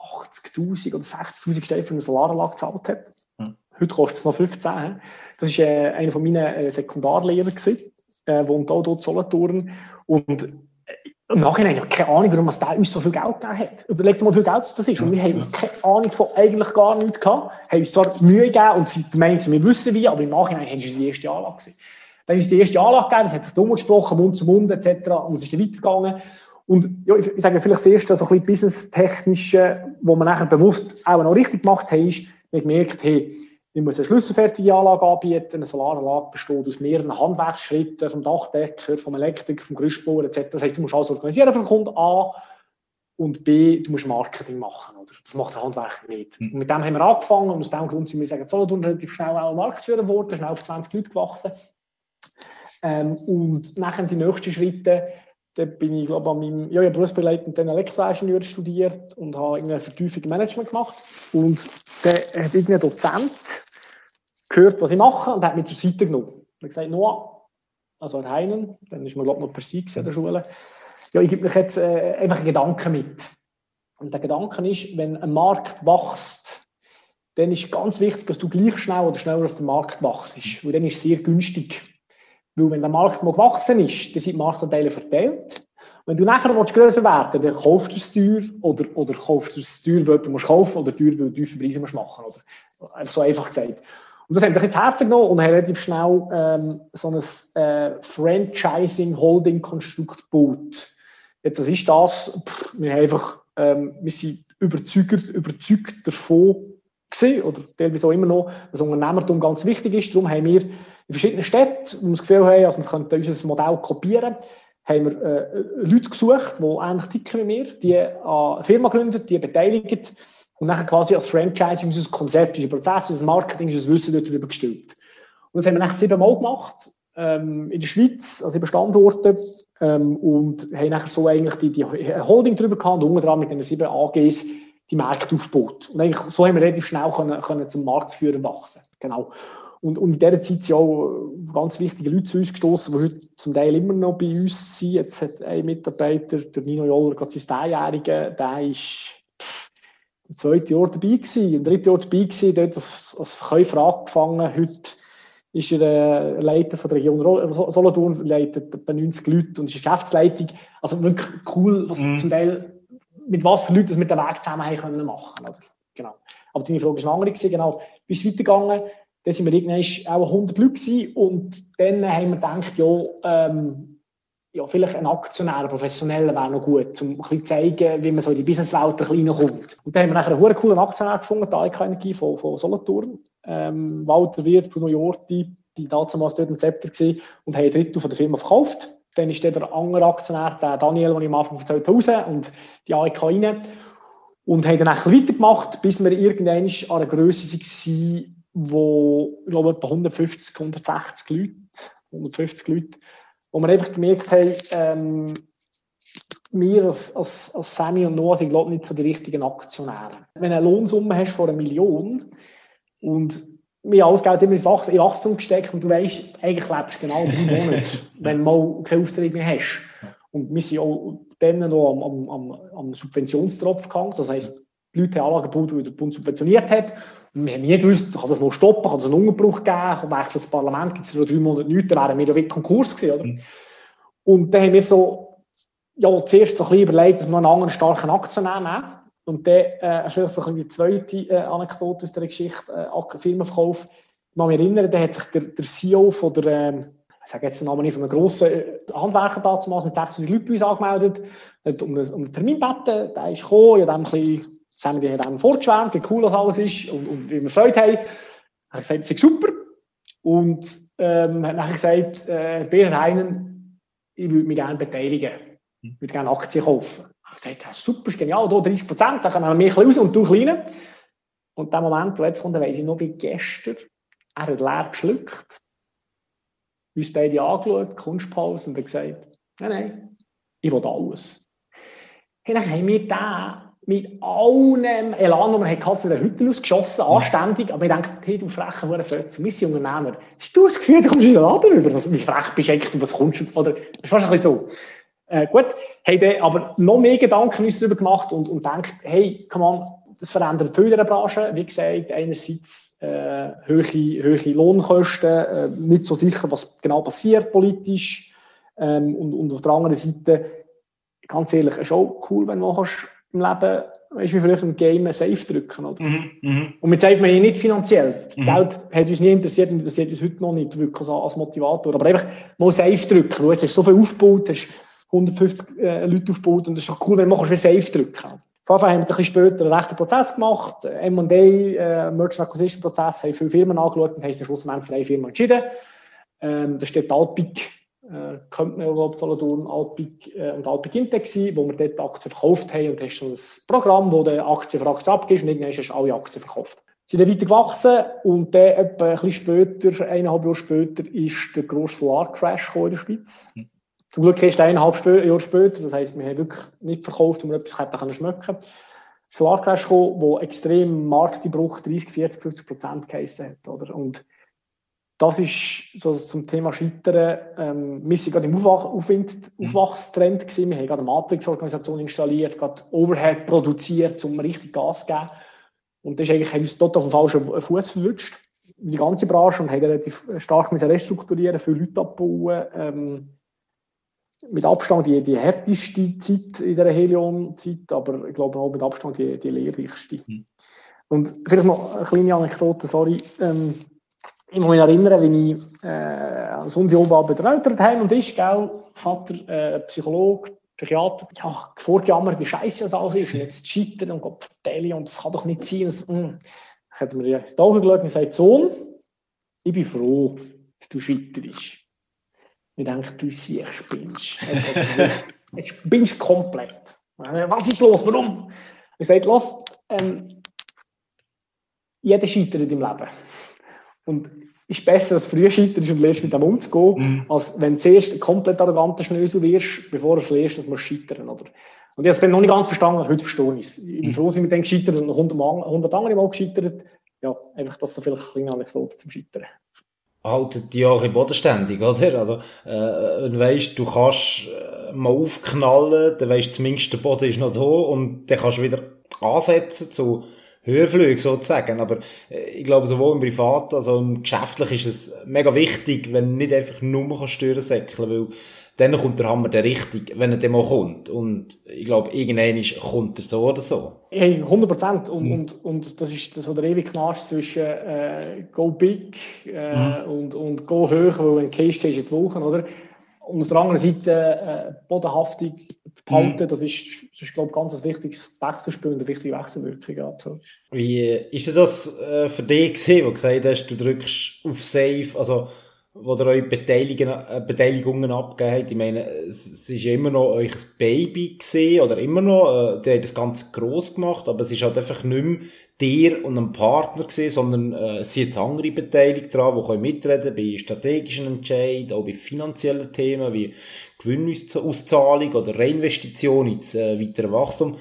80.000 oder 60.000 Steine für eine Solaranlage gezahlt hat. Mhm. Heute kostet es noch 15. Das war äh, einer von meinen äh, Sekundarlehrer, gewesen, äh, wohnt auch dort Solothurn. Und äh, im Nachhinein habe ich keine Ahnung, warum es uns so viel Geld gegeben hat. Überleg dir mal, wie viel Geld das ist. Und wir haben keine Ahnung von eigentlich gar nichts gehabt. Haben uns zwar Mühe gegeben und sind meinen, wir wissen wie, aber im Nachhinein haben sie die erste Anlage gesehen. Dann ist die erste Anlage gegeben, das hat sich dumm gesprochen, Mund zu Mund etc. Und es ist dann weitergegangen. Und ja, ich, ich sage vielleicht das erste, so ein bisschen business-technische, wo man nachher bewusst auch noch richtig gemacht hat, ist, man gemerkt, hey, ich muss eine schlüsselfertige Anlage anbieten. Eine Solaranlage besteht aus mehreren Handwerksschritten, vom Dachdecker, vom Elektriker, vom Gerüstbauer etc. Das heißt, du musst alles organisieren für den Kunden A und B, du musst Marketing machen. Oder? Das macht der Handwerker nicht. Mhm. Und mit dem haben wir angefangen und aus dem Grund sind wir sagen, Solothurn relativ schnell auch Marktführer geworden, schnell auf 20 Leute gewachsen. Ähm, und nachher die nächsten Schritte dann bin ich, glaube an meinem, ja, dann Elektroingenieur studiert und habe eine Vertiefung im Management gemacht. Und dann hat irgendein Dozent gehört, was ich mache und hat mich zur Seite genommen. Er hat gesagt, Noah, also Herr Heinen, dann ist man, glaube ich, noch per se der Schule, ja, ich gebe mich jetzt äh, einfach einen Gedanken mit. Und der Gedanke ist, wenn ein Markt wächst, dann ist ganz wichtig, dass du gleich schnell oder schneller als der Markt wächst. Weil dann ist es sehr günstig. Weil wenn der Markt mal gewachsen ist, dann sind die Marktanteile verteilt. Wenn du nachher größer werden willst, dann kaufst du es teuer oder, oder kaufst du es teuer, weil du musst kaufen oder teuer, weil du tiefe Preise musst machen oder einfach so einfach gesagt. Und das haben wir ins Herz genommen und haben relativ schnell ähm, so ein äh, Franchising-Holding-Konstrukt gebaut. Jetzt, was ist das? Pff, wir, haben einfach, ähm, wir sind überzeugt, überzeugt davon gewesen, oder teilweise auch immer noch, dass Unternehmertum ganz wichtig ist. Darum haben wir in verschiedenen Städten, wo wir das Gefühl haben, also wir könnten unser Modell kopieren, haben wir äh, Leute gesucht, die ähnlich ticken wie wir, die eine Firma gründen, die beteiligen und dann quasi als Franchise unser Konzept, unser Prozess, unser Marketing, unser Wissen darüber gestellt. Und das haben wir dann siebenmal gemacht, ähm, in der Schweiz, also sieben Standorte, ähm, und haben nachher so eigentlich die, die Holding drüber gehabt und unter anderem mit den sieben AGs die Märkte aufgebaut. Und eigentlich so haben wir relativ schnell können, können zum Marktführer wachsen. Genau. Und, und in dieser Zeit sind auch ganz wichtige Leute zu uns gestoßen, die heute zum Teil immer noch bei uns sind. Jetzt hat ein Mitarbeiter, der Nino Joller, gerade sein Dreijähriger, der ist im zweiten Jahr dabei gewesen, im dritten Jahr dabei gewesen, dort als, als Verkäufer angefangen. Heute ist er äh, Leiter von der Region Solothurn, leitet etwa 90 Leute und ist Geschäftsleitung. Also wirklich cool, was mm. zum Teil, mit was für Leuten wir den Weg zusammen haben können machen. Oder? Genau. Aber deine Frage war eine andere, genau. Wie ist es weitergegangen? Dann sind wir irgendwann auch 100 Leute und dann haben wir gedacht, ja, ähm, ja, vielleicht ein Aktionär, ein Professioneller wäre noch gut, um ein bisschen zeigen, wie man so in die Businesswelt ein bisschen. Und dann haben wir nachher einen coolen Aktionär gefunden, die AEK Energie von, von Solothurn. Ähm, Walter Wirth von New York, die, damals dort im Zepter gewesen, und haben ein Drittel von der Firma verkauft. Dann ist der andere Aktionär, der Daniel, den ich am Anfang erzählt habe, und die AEK rein. Und haben dann ein bisschen weitergemacht, bis wir irgendwann an einer Größe waren, wo, ich glaube, etwa 150, 160 Leute, 150 Leute, wo wir einfach gemerkt haben, ähm, wir als, als, als Sammy und Noah sind, glaube ich, nicht so die richtigen Aktionäre. Wenn du eine Lohnsumme hast von einer Million und wir alles Geld immer in Wachstum gesteckt und du weißt, eigentlich lebst du genau drei Monate, wenn du mal keine Aufträge mehr hast. Und wir sind auch dann noch am, am, am, am Subventionstropf gehangen. Das heisst, die Leute haben Anlagen gebaut, die der Bund subventioniert hat. Und wir haben nie gewusst, kann das mal stoppen, kann es einen Unterbruch geben, für das Parlament gibt es noch drei Monate nichts, dann wären wir ja wirklich Konkurs gewesen, oder? Mhm. Und dann haben wir so, ja, zuerst so ein bisschen überlegt, dass wir einen anderen starken Aktionär nehmen. Und dann äh, vielleicht so die zweite äh, Anekdote aus der Geschichte, äh, Firmenverkauf. Ich kann mich erinnern, da hat sich der, der CEO von der, äh, ich sage jetzt den Namen nicht, von einem grossen äh, Handwerker damals mit 600 Leuten bei uns angemeldet, hat um, einen, um einen Termin gebeten, der ist gekommen, ich ein bisschen haben wir dann vorgeschwärmt, wie cool das alles ist und, und wie wir Freude haben. Er hat gesagt, es ist super. Und ähm, hat nachher gesagt, äh, Heinen, ich würde mich gerne beteiligen. Ich würde gerne Aktien kaufen. Gesagt, ja, super, genial, hier 30 Prozent, dann können wir mehr raus und du kleine. Und der Moment, wo jetzt kommt, weiss ich noch wie gestern, er hat leer geschluckt, uns beide angeschaut, Kunstpause und hat gesagt, nein, nein, ich will alles. Und dann haben wir den mit allem Elan, den man hatte, zu den Hütten ausgeschossen, anständig. Aber ich denke, hey, du frecher Fötzel, wir sind Unternehmer. Hast du das Gefühl, du kommst in den Laden rüber? Wie frech bist du eigentlich, was kommst du? Oder, das ist fast ein bisschen so. Äh, gut, haben dann aber noch mehr Gedanken uns darüber gemacht und, und denkt, hey, kann man, das verändert viel in der Branche. Wie gesagt, einerseits äh, hohe, hohe Lohnkosten, äh, nicht so sicher, was genau passiert politisch. Ähm, und, und auf der anderen Seite, ganz ehrlich, ist auch cool, wenn du kannst im Leben, weißt wie früher im Game Safe drücken. Oder? Mhm, mh. Und mit Safe meine ich nicht finanziell. Mhm. Geld hat uns nie interessiert und interessiert uns heute noch nicht wirklich als Motivator. Aber einfach mal Safe drücken. Du hast so viel aufgebaut, hast 150 äh, Leute aufgebaut und es ist doch cool, wenn du wie Safe drücken. Jeden haben wir ein bisschen später einen rechten Prozess gemacht. M&A, äh, Merchant Acquisition Prozess, haben viele Firmen angeschaut und haben sich schlussendlich für eine Firma entschieden. Ähm, das steht Altpic äh, könnte man überhaupt Solothurn, Alpic äh, und Alpic Intec sein, wo wir dort Aktien verkauft haben und hast so ein Programm, wo du Aktien für Aktien abgibst und irgendwann hast du alle Aktien verkauft. Sie sind dann weiter gewachsen und dann etwa ein bisschen später, eineinhalb Jahre später, ist der grosse Solarcrash in der Schweiz. Mhm. Zum Glück ist eineinhalb Jahre später, das heisst, wir haben wirklich nicht verkauft, um etwas hätten schmecken können. Solarcrash gekommen, wo extrem Markteinbruch 30, 40, 50 Prozent geheissen hat. Oder? Und das ist so zum Thema Scheitern. Ähm, wir sind gerade im Aufwach Aufwind mhm. Aufwachstrend gewesen. Wir haben gerade eine Matrix-Organisation installiert, gerade Overhead produziert, um richtig Gas zu geben. Und das ist eigentlich, haben uns total auf den falschen Fuß verwünscht. Die ganze Branche und haben relativ stark müssen restrukturieren, viele Leute abbauen. Ähm, mit Abstand die, die härteste Zeit in der Helion-Zeit, aber ich glaube auch mit Abstand die, die lehrreichste. Mhm. Und vielleicht noch eine kleine Anekdote, sorry. Ähm, ich muss mich erinnern, wie ich äh, Undiobab bei Eltern und ist, gell, Vater, äh, Psychologe, Psychiater, ja, vorgejammert, wie scheiße das alles ist, und jetzt scheitern und Gott vertellen und das kann doch nicht sein. Das, mm. hat mir ins Auge geschaut und gesagt, Sohn, ich bin froh, dass du scheiterst. Ich denke, du siehst, spinnst. Jetzt spinnst komplett. Was ist los? Warum? Ich sage, los, ähm, jeder scheitert im Leben. Und ist besser, dass du früh scheiterst und lernst mit dem umzugehen, mhm. als wenn du zuerst ein komplett arroganter Schnösel wirst, bevor du es lernst, dass du scheitern oder? Und ich habe es noch nicht ganz verstanden, heute verstehe ich es. Ich bin mhm. froh, dass ich mit dem gescheitert und noch 100, 100 andere Mal gescheitert. Ja, einfach, dass so vielleicht eine Anekdote zum Scheitern halten die auch ein bodenständig, oder? Also, äh, wenn du weißt, du kannst äh, mal aufknallen, dann du zumindest, der Boden ist noch da und dann kannst du wieder ansetzen zu Höhenflügen sozusagen. Aber äh, ich glaube, sowohl im Privat als auch im Geschäftlichen ist es mega wichtig, wenn du nicht einfach nur Steuern säckeln weil dann kommt der Hammer der richtig, wenn er dann mal kommt. Und ich glaube, irgendwann kommt er so oder so. Hey, 100 Prozent. Und, mhm. und, und das ist so der ewige Knast zwischen äh, go big äh, mhm. und, und go hoch, weil ein Case Case die Woche, oder? Und auf der anderen Seite äh, bodenhaftig behalten, mhm. das ist, das ist glaube ich, ganz ein wichtiges Wechselspiel und eine wichtige Wechselwirkung. Also. Wie ist das äh, für dich gesehen, wo du gesagt hast, du drückst auf Save, also wo ihr euch Beteiligungen, äh, Beteiligungen abgegeben habt. Ich meine, es ist immer noch euch ein Baby gesehen oder immer noch, äh, der hat das Ganze gross gemacht, aber es ist halt einfach nicht mehr dir und ein Partner gesehen, sondern äh, es sind jetzt andere beteiligt dran, die können mitreden bei strategischen Entscheidungen, auch bei finanziellen Themen wie Gewinnauszahlung oder Reinvestition ins äh, weitere Wachstum.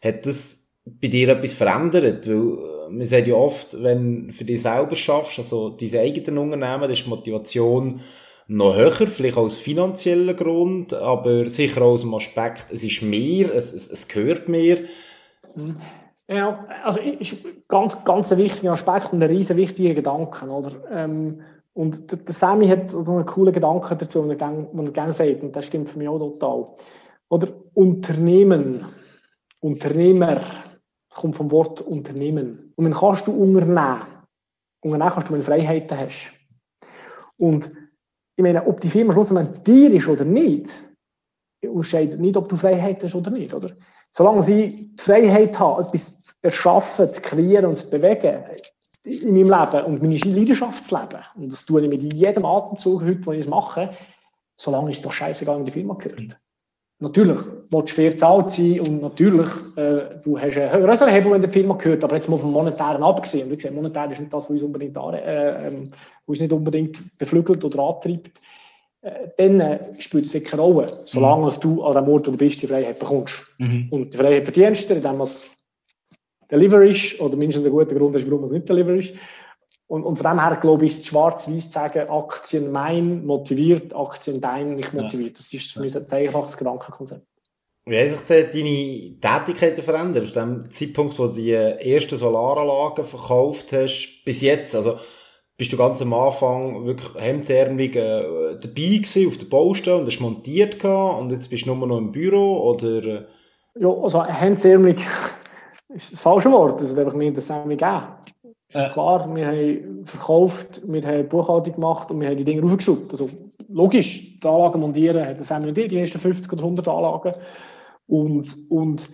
Hat das bei dir etwas verändert? Weil man sagt ja oft, wenn du für dich selber schaffst, also diese eigenen Unternehmen, das ist Motivation noch höher, vielleicht aus finanziellen Grund, aber sicher aus dem Aspekt, es ist mehr, es, es, es gehört mehr. Mhm. Ja, also ist ganz, ganz ein wichtiger Aspekt und ein riesen wichtiger Gedanke, oder? Ähm, und der, der Sammy hat so einen coolen Gedanken dazu, den er gerne sagt, und das stimmt für mich auch total. Oder Unternehmen, Unternehmer, kommt vom Wort Unternehmen. Und dann kannst du unternehmen. Unternehmen kannst du, wenn du Freiheiten hast. Und ich meine, ob die Firma schlussendlich dir ist oder nicht, unterscheidet nicht, ob du Freiheit hast oder nicht. Oder? Solange sie die Freiheit haben, etwas zu erschaffen, zu kreieren und zu bewegen in meinem Leben und meine Leidenschaft zu leben, und das tue ich mit jedem Atemzug heute, wo ich es mache, solange ist es doch scheißegal, wie die Firma gehört. Natürlich willst du fair zahlt sein und natürlich, äh, du hast einen größeren Hebel, wenn der Firma gehört, aber jetzt mal vom Monetären abgesehen. Wie gesagt, monetär ist nicht das, was uns, unbedingt, äh, ähm, uns nicht unbedingt beflügelt oder antreibt. Äh, dann äh, spielt es wirklich eine Rolle, solange mhm. du an dem Ort, wo du bist, die Freiheit bekommst. Mhm. Und die Freiheit verdienst du, indem es Deliver ist, oder mindestens ein guter Grund ist, warum es nicht Deliver ist. Und, und von dem her, glaube ich, ist schwarz-weiß zu sagen, Aktien mein motiviert, Aktien dein nicht motiviert. Das ist für mich ein einfaches Gedankenkonzept. Wie haben sich denn deine Tätigkeiten verändert? Aus dem Zeitpunkt, wo du die ersten Solaranlagen verkauft hast, bis jetzt? Also, bist du ganz am Anfang wirklich hemdsärmelig äh, dabei gewesen auf der Baustelle und hast montiert gehabt und jetzt bist du nur noch im Büro, oder? Äh? Ja, also hemdsärmelig ist das falsche Wort. Das ist einfach mir das gegeben. Äh. Klar, wir haben verkauft, wir haben Buchhaltung gemacht und wir haben die Dinge raufgeschraubt. Also logisch, die Anlagen montieren, hat das haben wir die ersten 50 oder 100 Anlagen. Und, und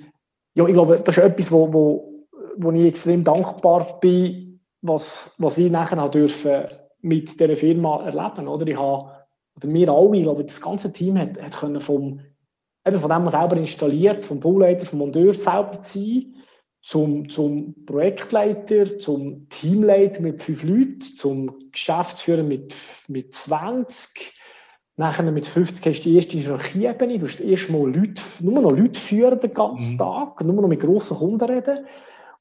ja, ich glaube, das ist etwas, wo, wo, wo ich extrem dankbar bin, was, was wir nachher dürfen mit dieser Firma erleben. Oder ich habe, oder wir alle, ich glaube, das ganze Team hat, hat können vom, eben von dem man selber installiert, vom Bauleiter, vom Monteur selber sein zum, zum Projektleiter, zum Teamleiter mit fünf Leuten, zum Geschäftsführer mit, mit 20. Nachher mit 50 hast du die erste Hierarchieebene. Du hast erst mal Leute, nur noch Leute führen den ganzen mhm. Tag, nur noch mit grossen Kunden reden.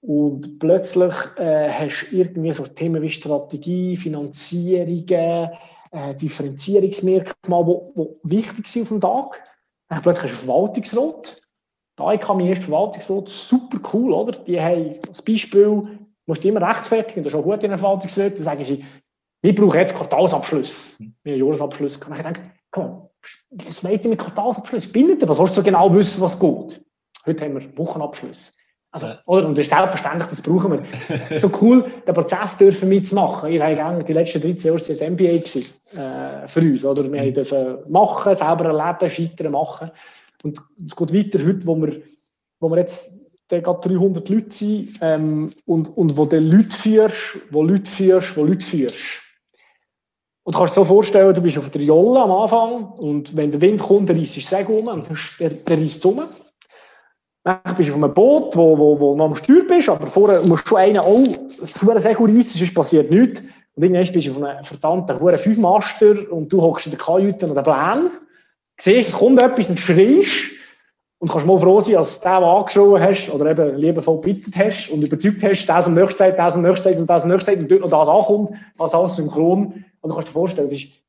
Und plötzlich äh, hast du irgendwie so Themen wie Strategie, Finanzierungen, äh, Differenzierungsmerkmale, die wichtig sind auf dem Tag. Dann plötzlich hast du Verwaltungsrat da kam erst Verwaltungsrat, super cool, oder? Die haben als Beispiel, musst du immer rechtfertigen, das ist auch gut in der Verwaltungsrat, dann sagen sie, wir brauchen jetzt Quartalsabschluss. Wir haben Jahresabschluss. Und ich denke, komm, was meint ihr mit Quartalsabschluss? Bindet ihr? Was willst du so genau wissen, was geht? Heute haben wir Wochenabschluss. Also, oder? Und das ist selbstverständlich, das brauchen wir. so cool, den Prozess dürfen mitzumachen. Ich habe die letzten 13 Jahre das MBA gewesen, äh, für uns, oder? Wir mhm. dürfen machen, selber erleben, scheitern, machen. Und es geht weiter heute, wo wir, wo wir jetzt gerade 300 Leute sind ähm, und, und wo du Leute führst, wo Leute führst, wo Leute führst. Und du kannst dir so vorstellen, du bist auf der Jolle am Anfang und wenn der Wind kommt, dann reißt das Segel um und der, der reißt es um. Dann bist du auf einem Boot, wo, wo, wo noch am Steuer bist, aber vorher musst du einen auch einem Segel reissen, sonst passiert nichts. Und irgendwann bist du auf einem verdammten hohen Fünfmaster und du hockst in der Kajüte oder der Plan, siehst, es kommt etwas und schreist und kannst mal froh sein, dass du den angeschrien hast oder eben liebevoll gebittet hast und überzeugt hast, der am nächsten Zeit, der am nächsten Zeit und der am nächsten Zeit und dort noch das ankommt, was alles synchron. Und du kannst dir vorstellen, es ist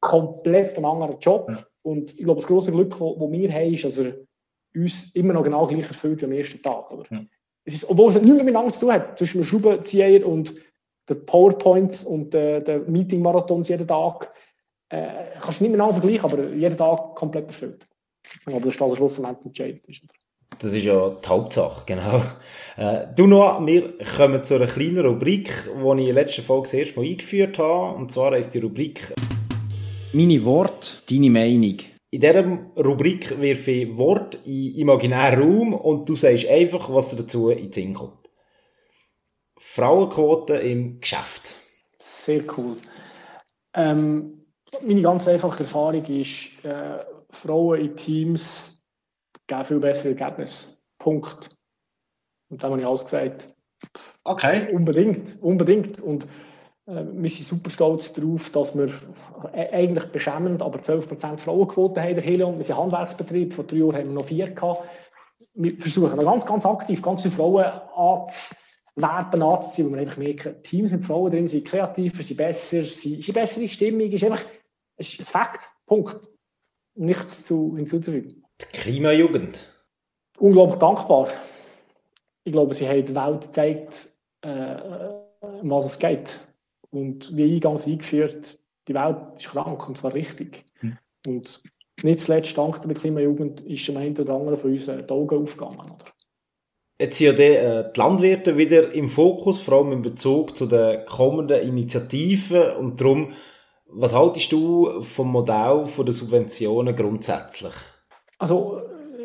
komplett ein anderer Job. Und ich glaube, das große Glück, das wir haben, ist, dass er uns immer noch genau gleich erfüllt wie am ersten Tag. Oder? Ja. Es ist, obwohl es nicht mehr miteinander zu tun hat, zwischen dem Schraubenzieher und den PowerPoints und den, den Meeting-Marathons jeden Tag, äh, kannst du nicht miteinander vergleichen, aber jeden Tag komplett erfüllt. Aber das ist alles schlussendlich entscheidend. Das ist ja die Hauptsache, genau. Äh, du noch, wir kommen zu einer kleinen Rubrik, die ich in der letzten Folge das erste Mal eingeführt habe. Und zwar heißt die Rubrik Meine Worte, deine Meinung. In dieser Rubrik wirfe ich Wort in imaginären Raum und du sagst einfach, was dir dazu in den Sinn kommt. Frauenquote im Geschäft. Sehr cool. Ähm, meine ganz einfache Erfahrung ist, äh, Frauen in Teams geben viel bessere Ergebnisse. Punkt. Und da habe ich alles gesagt. Okay. Unbedingt, unbedingt. Und äh, wir sind super stolz darauf, dass wir äh, eigentlich beschämend, aber 12% Frauenquote haben, der Helion. Wir sind Handwerksbetrieb, vor drei Jahren haben wir noch vier gehabt. Wir versuchen ganz, ganz aktiv, ganz viele Frauen anzuwerben, anzuziehen, wo wir einfach merken, Teams mit Frauen drin sind kreativer, sind besser, sind, sind bessere Stimmung, ist einfach, es ist ein Fakt. Punkt nichts zu, hinzuzufügen. Die Klimajugend. Unglaublich dankbar. Ich glaube, sie haben der Welt gezeigt, äh, was es geht. Und wie eingangs eingeführt, die Welt ist krank und zwar richtig. Hm. Und nicht zuletzt dank der Klimajugend ist dem einen oder anderen von uns äh, die Augen aufgegangen. Oder? Jetzt sind ja die, äh, die Landwirte wieder im Fokus, vor allem in Bezug zu den kommenden Initiativen und darum was haltest du vom Modell der Subventionen grundsätzlich? Also,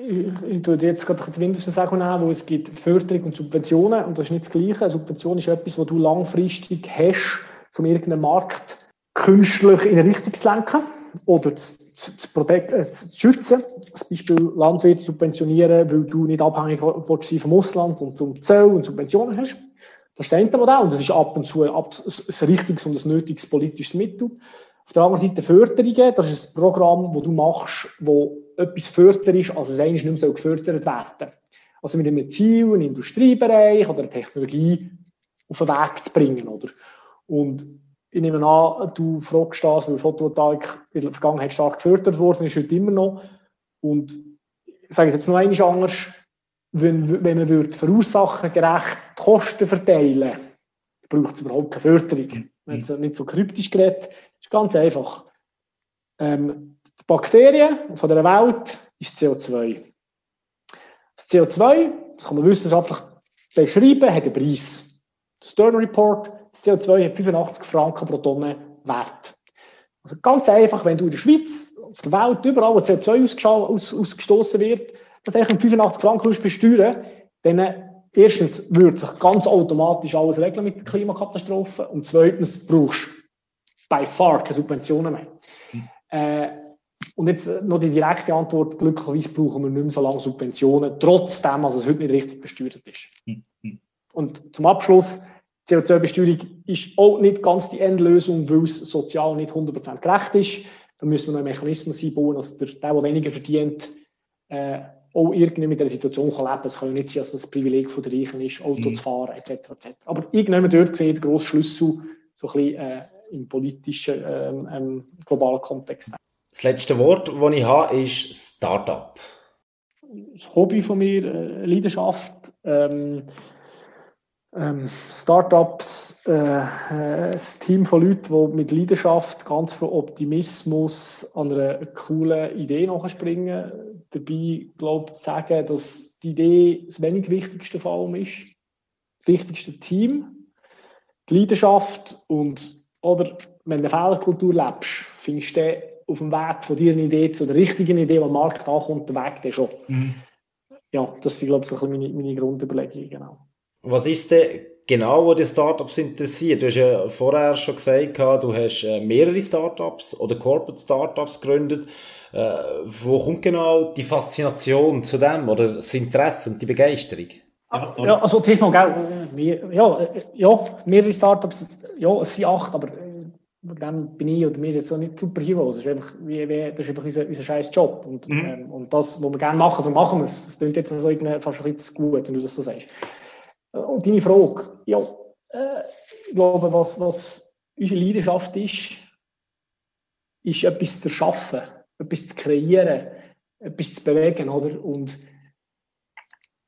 ich, ich tue jetzt gerade die Winterste sagen, wo es gibt Förderung und Subventionen und das ist nicht das Gleiche. Eine Subvention ist etwas, was du langfristig hast, um irgendeinen Markt künstlich in eine Richtung zu lenken oder zu, zu, zu, äh, zu schützen. Zum Beispiel Landwirte subventionieren, weil du nicht abhängig willst vom Ausland und zum Zoll und Subventionen hast. Das ist das eine und das ist ab und zu ein richtiges und ein nötiges politisches Mittel. Auf der anderen Seite Förderungen, das ist ein Programm, das du machst, wo etwas förder ist, als es eigentlich nicht mehr gefördert werden Also mit einem Ziel, einen Industriebereich oder eine Technologie auf den Weg zu bringen. Oder? Und ich nehme an, du fragst das, weil Photovoltaik in der Vergangenheit stark gefördert worden ist, heute immer noch. Und ich sage es jetzt noch einmal anders, wenn, wenn man würde verursachergerecht die Kosten verteilen braucht es überhaupt keine Förderung. Wenn es nicht so kryptisch gerät, ist ganz einfach. Ähm, die Bakterien von der Welt ist CO2. Das CO2, das kann man wissenschaftlich beschreiben, hat einen Preis. Der Stern Report, das CO2 hat 85 Franken pro Tonne Wert. Also ganz einfach, wenn du in der Schweiz, auf der Welt, überall, wo CO2 aus, ausgestoßen wird, das eigentlich 85 Franken besteuern, dann erstens würde sich ganz automatisch alles regeln mit der Klimakatastrophe und zweitens brauchst du by far keine Subventionen mehr. Mhm. Äh, und jetzt noch die direkte Antwort, glücklicherweise brauchen wir nicht mehr so lange Subventionen, trotzdem, dass es heute nicht richtig besteuert ist. Mhm. Und zum Abschluss, CO2-Besteuerung ist auch nicht ganz die Endlösung, weil es sozial nicht 100% gerecht ist. Da müssen wir noch einen Mechanismus einbauen, dass der, der, der weniger verdient, äh, auch irgendwie mit der Situation leben kann. Es kann nicht sein, dass das Privileg von der Reichen ist, Auto mhm. zu fahren, etc. etc. Aber irgendjemand dort gesehen, der grosse Schlüssel, so ein bisschen äh, im politischen, ähm, ähm, globalen Kontext. Das letzte Wort, das ich habe, ist Startup. Das Hobby von mir, äh, Leidenschaft. Ähm, ähm, Startups, äh, äh, ein Team von Leuten, die mit Leidenschaft, ganz viel Optimismus an einer coolen Idee nachspringen. Dabei glaube ich, sagen, dass die Idee das wenig wichtigste vor allem ist. Das wichtigste Team, die Leidenschaft und, oder wenn du eine Fehlerkultur lebst, findest du auf dem Weg von deiner Idee zu der richtigen Idee, die am Markt ankommt, der Weg dann schon. Mhm. Ja, das sind, glaube ich, so meine, meine Grundüberlegungen. Genau. Was ist denn genau, wo die Startups interessiert? Du hast ja vorher schon gesagt, du hast äh, mehrere Startups oder Corporate Startups gegründet. Äh, wo kommt genau die Faszination zu dem oder das Interesse und die Begeisterung? Ja, also zuerst mal, gell, ja, ja, mehrere Startups, ja, es sind acht, aber dann bin ich oder mir jetzt auch nicht Superheroes. Das ist einfach, wie, wie, das ist einfach unser, unser scheiß Job. Und, mhm. ähm, und das, was wir gerne machen, dann machen wir es. Das klingt jetzt also fast ein bisschen gut, wenn du das so sagst. Und deine Frage, ja, äh, ich glaube, was, was unsere Leidenschaft ist, ist etwas zu schaffen, etwas zu kreieren, etwas zu bewegen, oder? Und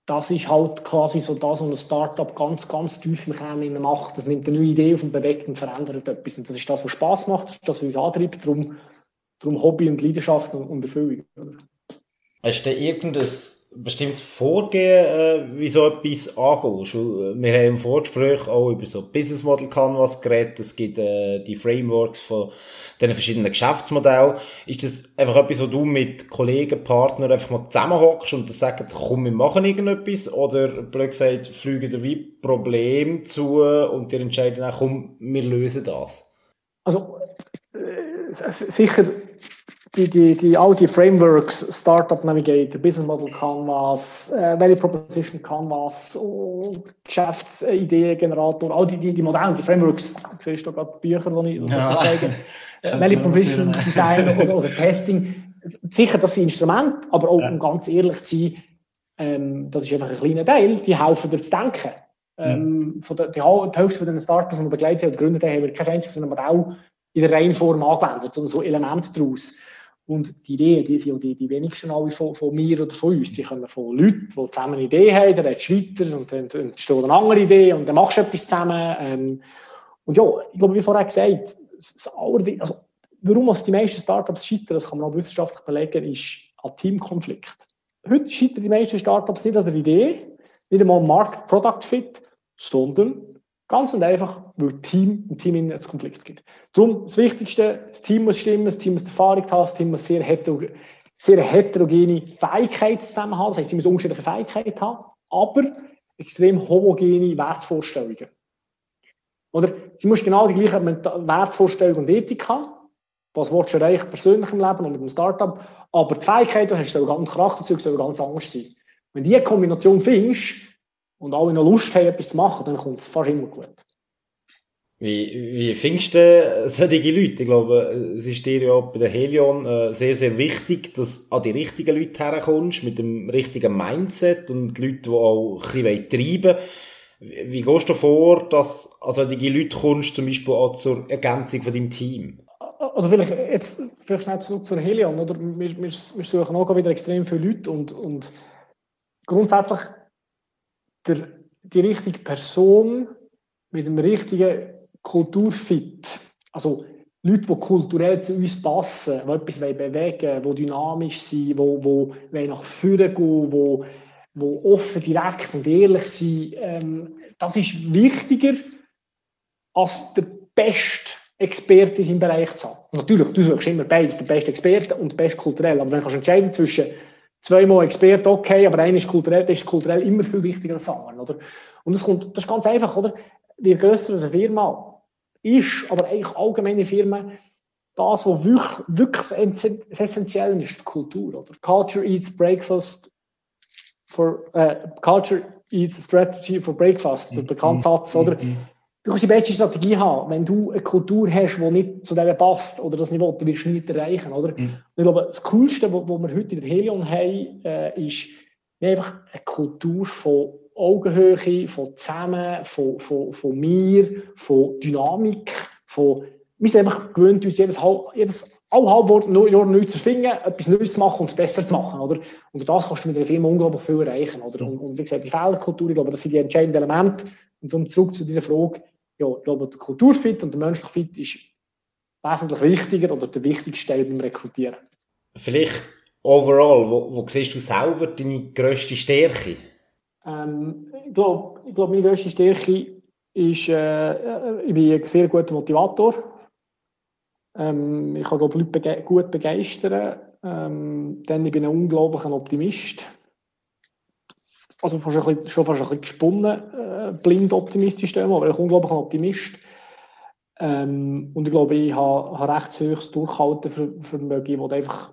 das ist halt quasi so das, was ein Startup ganz, ganz tief im Kern macht. Das nimmt eine neue Idee auf und bewegt und verändert etwas. Und das ist das, was Spaß macht, das ist das, was uns antreibt. Darum, darum Hobby und Leidenschaft und, Erfüllung. Hast du irgendein bestimmtes Vorgehen, äh, wie so etwas angehst. Wir haben im Vorgespräch auch über so Business Model Canvas geredet. Es gibt äh, die Frameworks von den verschiedenen Geschäftsmodellen. Ist das einfach etwas, wo du mit Kollegen, Partnern einfach mal zusammenhockst und das sagst, komm, wir machen irgendetwas? Oder blöd gesagt, fliegen dir wie Problem zu und dir entscheiden, komm, wir lösen das? Also, äh, sicher die, die, die, all die Frameworks, Startup Navigator, Business Model Canvas, äh, Value Proposition Canvas, oh, Geschäftsideengenerator, all die, die, die Modelle, die Frameworks, du siehst du gerade Bücher, die ich ja. zeige, äh, Value Proposition Design oder, oder, Testing. Sicher, das sind Instrumente, aber auch, ja. um ganz ehrlich zu sein, ähm, das ist einfach ein kleiner Teil, die helfen dir zu denken. Ähm, von der, die, die Hälfte von den Startups, die wir begleitet haben, gegründet haben, haben wir kein einziges Modell in der reinen Form angewendet, sondern so Elemente daraus. Und die Ideen, die sind ja die, wenigsten alle von, von, mir oder von uns. Die kommen von Leuten, die zusammen eine Idee haben, dann redest weiter und dann eine andere Idee und dann machst du etwas zusammen. Ähm, und ja, ich glaube, wie vorher gesagt, das also, warum die meisten Startups scheitern, das kann man wissenschaftlich belegen, ist ein Teamkonflikt. Heute scheitern die meisten Startups nicht an der Idee, nicht einmal am Markt, Product Fit, sondern Ganz und einfach, weil Team im Team einen Konflikt gibt. Darum, das Wichtigste, das Team muss stimmen, das Team muss Erfahrung haben, das Team muss sehr, heterogen, sehr heterogene Fähigkeiten zusammen haben, das heisst, sie muss unterschiedliche Fähigkeiten haben, aber extrem homogene Wertvorstellungen. Oder sie muss genau die gleichen Wertvorstellungen und Ethik haben, was willst du erreichen persönlich im Leben und mit dem Startup, aber die Fähigkeiten, hast du ganz Charakterzug, soll ganz anders sein. Wenn du diese Kombination findest, und alle noch Lust haben, etwas zu machen, dann kommt es fast immer gut. Wie, wie findest du solche Leute? Ich glaube, es ist dir ja bei der Helion äh, sehr, sehr wichtig, dass du an die richtigen Leute herkommst, mit dem richtigen Mindset und die Leute, die auch ein bisschen treiben wollen. Wie gehst du vor, dass also die Leute kommst, zum Beispiel auch zur Ergänzung von deinem Team? Also vielleicht jetzt vielleicht schnell zurück zur Helion. Oder? Wir, wir, wir suchen auch wieder extrem viele Leute und, und grundsätzlich der, die richtige Person mit dem richtigen Kulturfit, also Leute, die kulturell zu uns passen, die etwas bewegen wollen, die dynamisch sind, die, die nach vorne gehen, die, die offen, direkt und ehrlich sind, ähm, das ist wichtiger, als der beste Experte seinem Bereich zu haben. natürlich, du suchst immer beides, der beste Experte und der beste kulturell, aber wenn du entscheiden zwischen zweimal Experte, okay, aber einer ist kulturell, ist kulturell immer viel wichtiger als andere, oder? Und das kommt, das ist ganz einfach, oder? Je grösser eine Firma ist, aber eigentlich allgemeine Firmen, das, was wirklich, wirklich das Essentielle ist, die Kultur, oder? Culture eats breakfast for, uh, Culture eats strategy for breakfast, der bekannte Satz, oder? Mhm du kannst die beste Strategie haben. Wenn du eine Kultur hast, die nicht zu dem passt oder das Niveau, dann wirst du nicht erreichen. Oder? Mhm. Ich glaube, das Coolste, was wir heute in der Helion haben, äh, ist einfach eine Kultur von Augenhöhe, von zusammen, von, von, von mir, von Dynamik, von wir sind einfach gewöhnt, uns jedes, jedes alle halbe Jahr neu zu finden, etwas Neues zu machen und es besser zu machen. Oder? Und das kannst du mit einer Firma unglaublich viel erreichen. Oder? Und, und wie gesagt, die Fehlerkultur, ich glaube, das sind die entscheidenden Elemente. Und um zurück zu dieser Frage, ja, ich glaube, der Kulturfit und der menschliche Fit ist wesentlich wichtiger oder der wichtigste Teil beim Rekrutieren. Vielleicht overall, wo, wo siehst du selber deine grösste Stärke? Ähm, ich glaube, ich glaube, meine grösste Stärke ist, äh, ich bin ein sehr guter Motivator. Ähm, ich kann glaube, Leute bege gut begeistern. Ähm, dann ich bin ein unglaublicher Optimist. Also fast ein bisschen, schon fast ein bisschen gesponnen, äh, blind optimistisch, dem, aber ich unglaublich ein Optimist. Ähm, und ich glaube, ich habe, habe recht höchstes Durchhaltevermögen, wo einfach,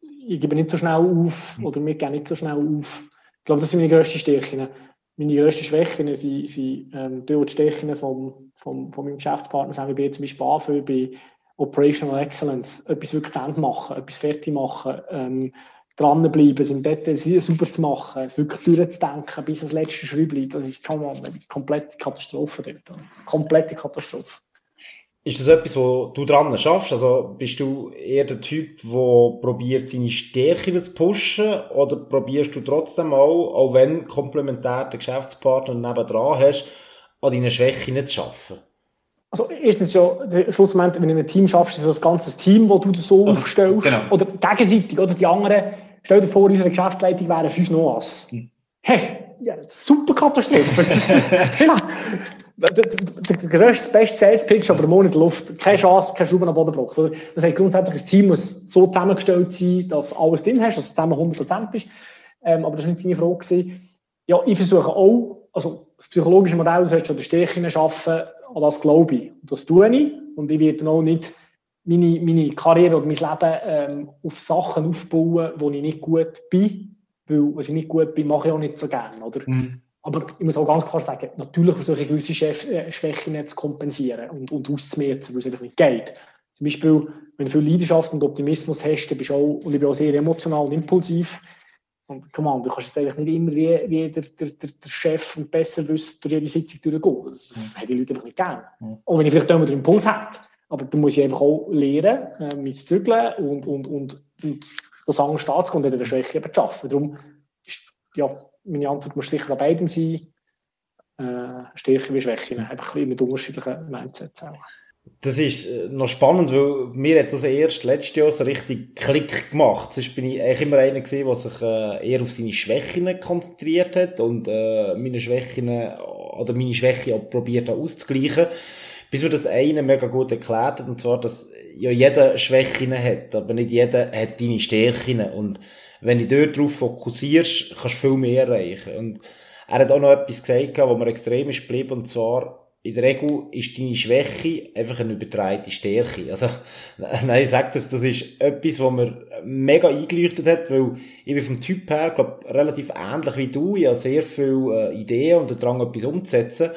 ich gebe nicht so schnell auf, mhm. oder wir gehen nicht so schnell auf. Ich glaube, das sind meine grössten Stärken. Meine grössten Schwächen sind, sind ähm, die Stärken vom, vom, von meinem Geschäftspartner, sagen wir zum Beispiel AFÖ, bei Operational Excellence, etwas wirklich zu Ende machen, etwas fertig machen, ähm, dranbleiben, es im Detail super zu machen, es wirklich durchzudenken bis ans letzte Schräubchen. Das ist eine komplette Katastrophe dort. Komplette Katastrophe. Ist das etwas, wo du dran schaffst? Also bist du eher der Typ, der probiert, seine Stärken zu pushen? Oder probierst du trotzdem auch, auch wenn komplementär der Geschäftspartner nebendran hast, an deinen Schwächen zu arbeiten? Also erstens ja, schlussendlich, wenn du in einem Team schaffst, ist das ganze Team, das du so also, aufstellst. Genau. Oder gegenseitig, oder die anderen, stell dir vor, unsere Geschäftsleitung wären fünf Noas. Hm. Hey, ja, super Katastrophe. ja, der, der, der grösste, beste Sales Pitch, aber Monat Luft. Keine Chance, keine Schrauben am Boden braucht. Das heißt, grundsätzlich, das Team muss so zusammengestellt sein, dass du alles drin hast, dass du zusammen 100% bist. Ähm, aber das war nicht deine Frage. Gewesen. Ja, ich versuche auch, also das psychologische Modell, das heißt schon, die Stärken schaffen, an das glaube ich. Und das tue ich. Und ich werde auch nicht meine, meine Karriere oder mein Leben ähm, auf Sachen aufbauen, wo ich nicht gut bin. Weil, was ich nicht gut bin, mache ich auch nicht so gerne. Oder? Mhm. Aber ich muss auch ganz klar sagen, natürlich versuche ich gewisse äh, Schwächen zu kompensieren und, und auszumerzen, weil es einfach nicht geht. Zum Beispiel, wenn du viel Leidenschaft und Optimismus hast, dann bist du auch, und ich bin auch sehr emotional und impulsiv. Und komm on, du kannst jetzt eigentlich nicht immer wie, wie der, der, der, der Chef und besser wissen, durch jede Sitzung durchgehen. Das mhm. hätte die Leute einfach nicht gerne. Mhm. Auch wenn ich vielleicht immer den Impuls hätte. Aber du musst einfach auch lernen, äh, mit zu zügeln und, und, und, und das Angst anzugehen und in der Schwäche eben zu arbeiten. Darum ist, ja, meine Antwort muss sicher an beidem sein. Äh, Stärken wie Schwächen. Einfach mit unterschiedlichen Mindsets auch. Das ist äh, noch spannend, weil mir hat das erst letztes Jahr so richtig Klick gemacht. Sonst bin ich eigentlich immer einer gewesen, der sich äh, eher auf seine Schwächen konzentriert hat und äh, meine Schwächen oder meine Schwäche auch probiert auszugleichen. Bis mir das eine mega gut erklärt hat, und zwar, dass ja jeder Schwächen hat, aber nicht jeder hat deine Stärken. Und wenn du dort drauf fokussierst, kannst du viel mehr erreichen. Und er hat auch noch etwas gesagt, wo mir extrem ist geblieben, und zwar, in der Regel ist deine Schwäche einfach eine übertreibte Stärke. Also, nein, ich sage das, das ist etwas, was mir mega eingeleuchtet hat, weil ich bin vom Typ her, glaub, relativ ähnlich wie du. Ich habe sehr viele äh, Ideen und den Drang, etwas umzusetzen.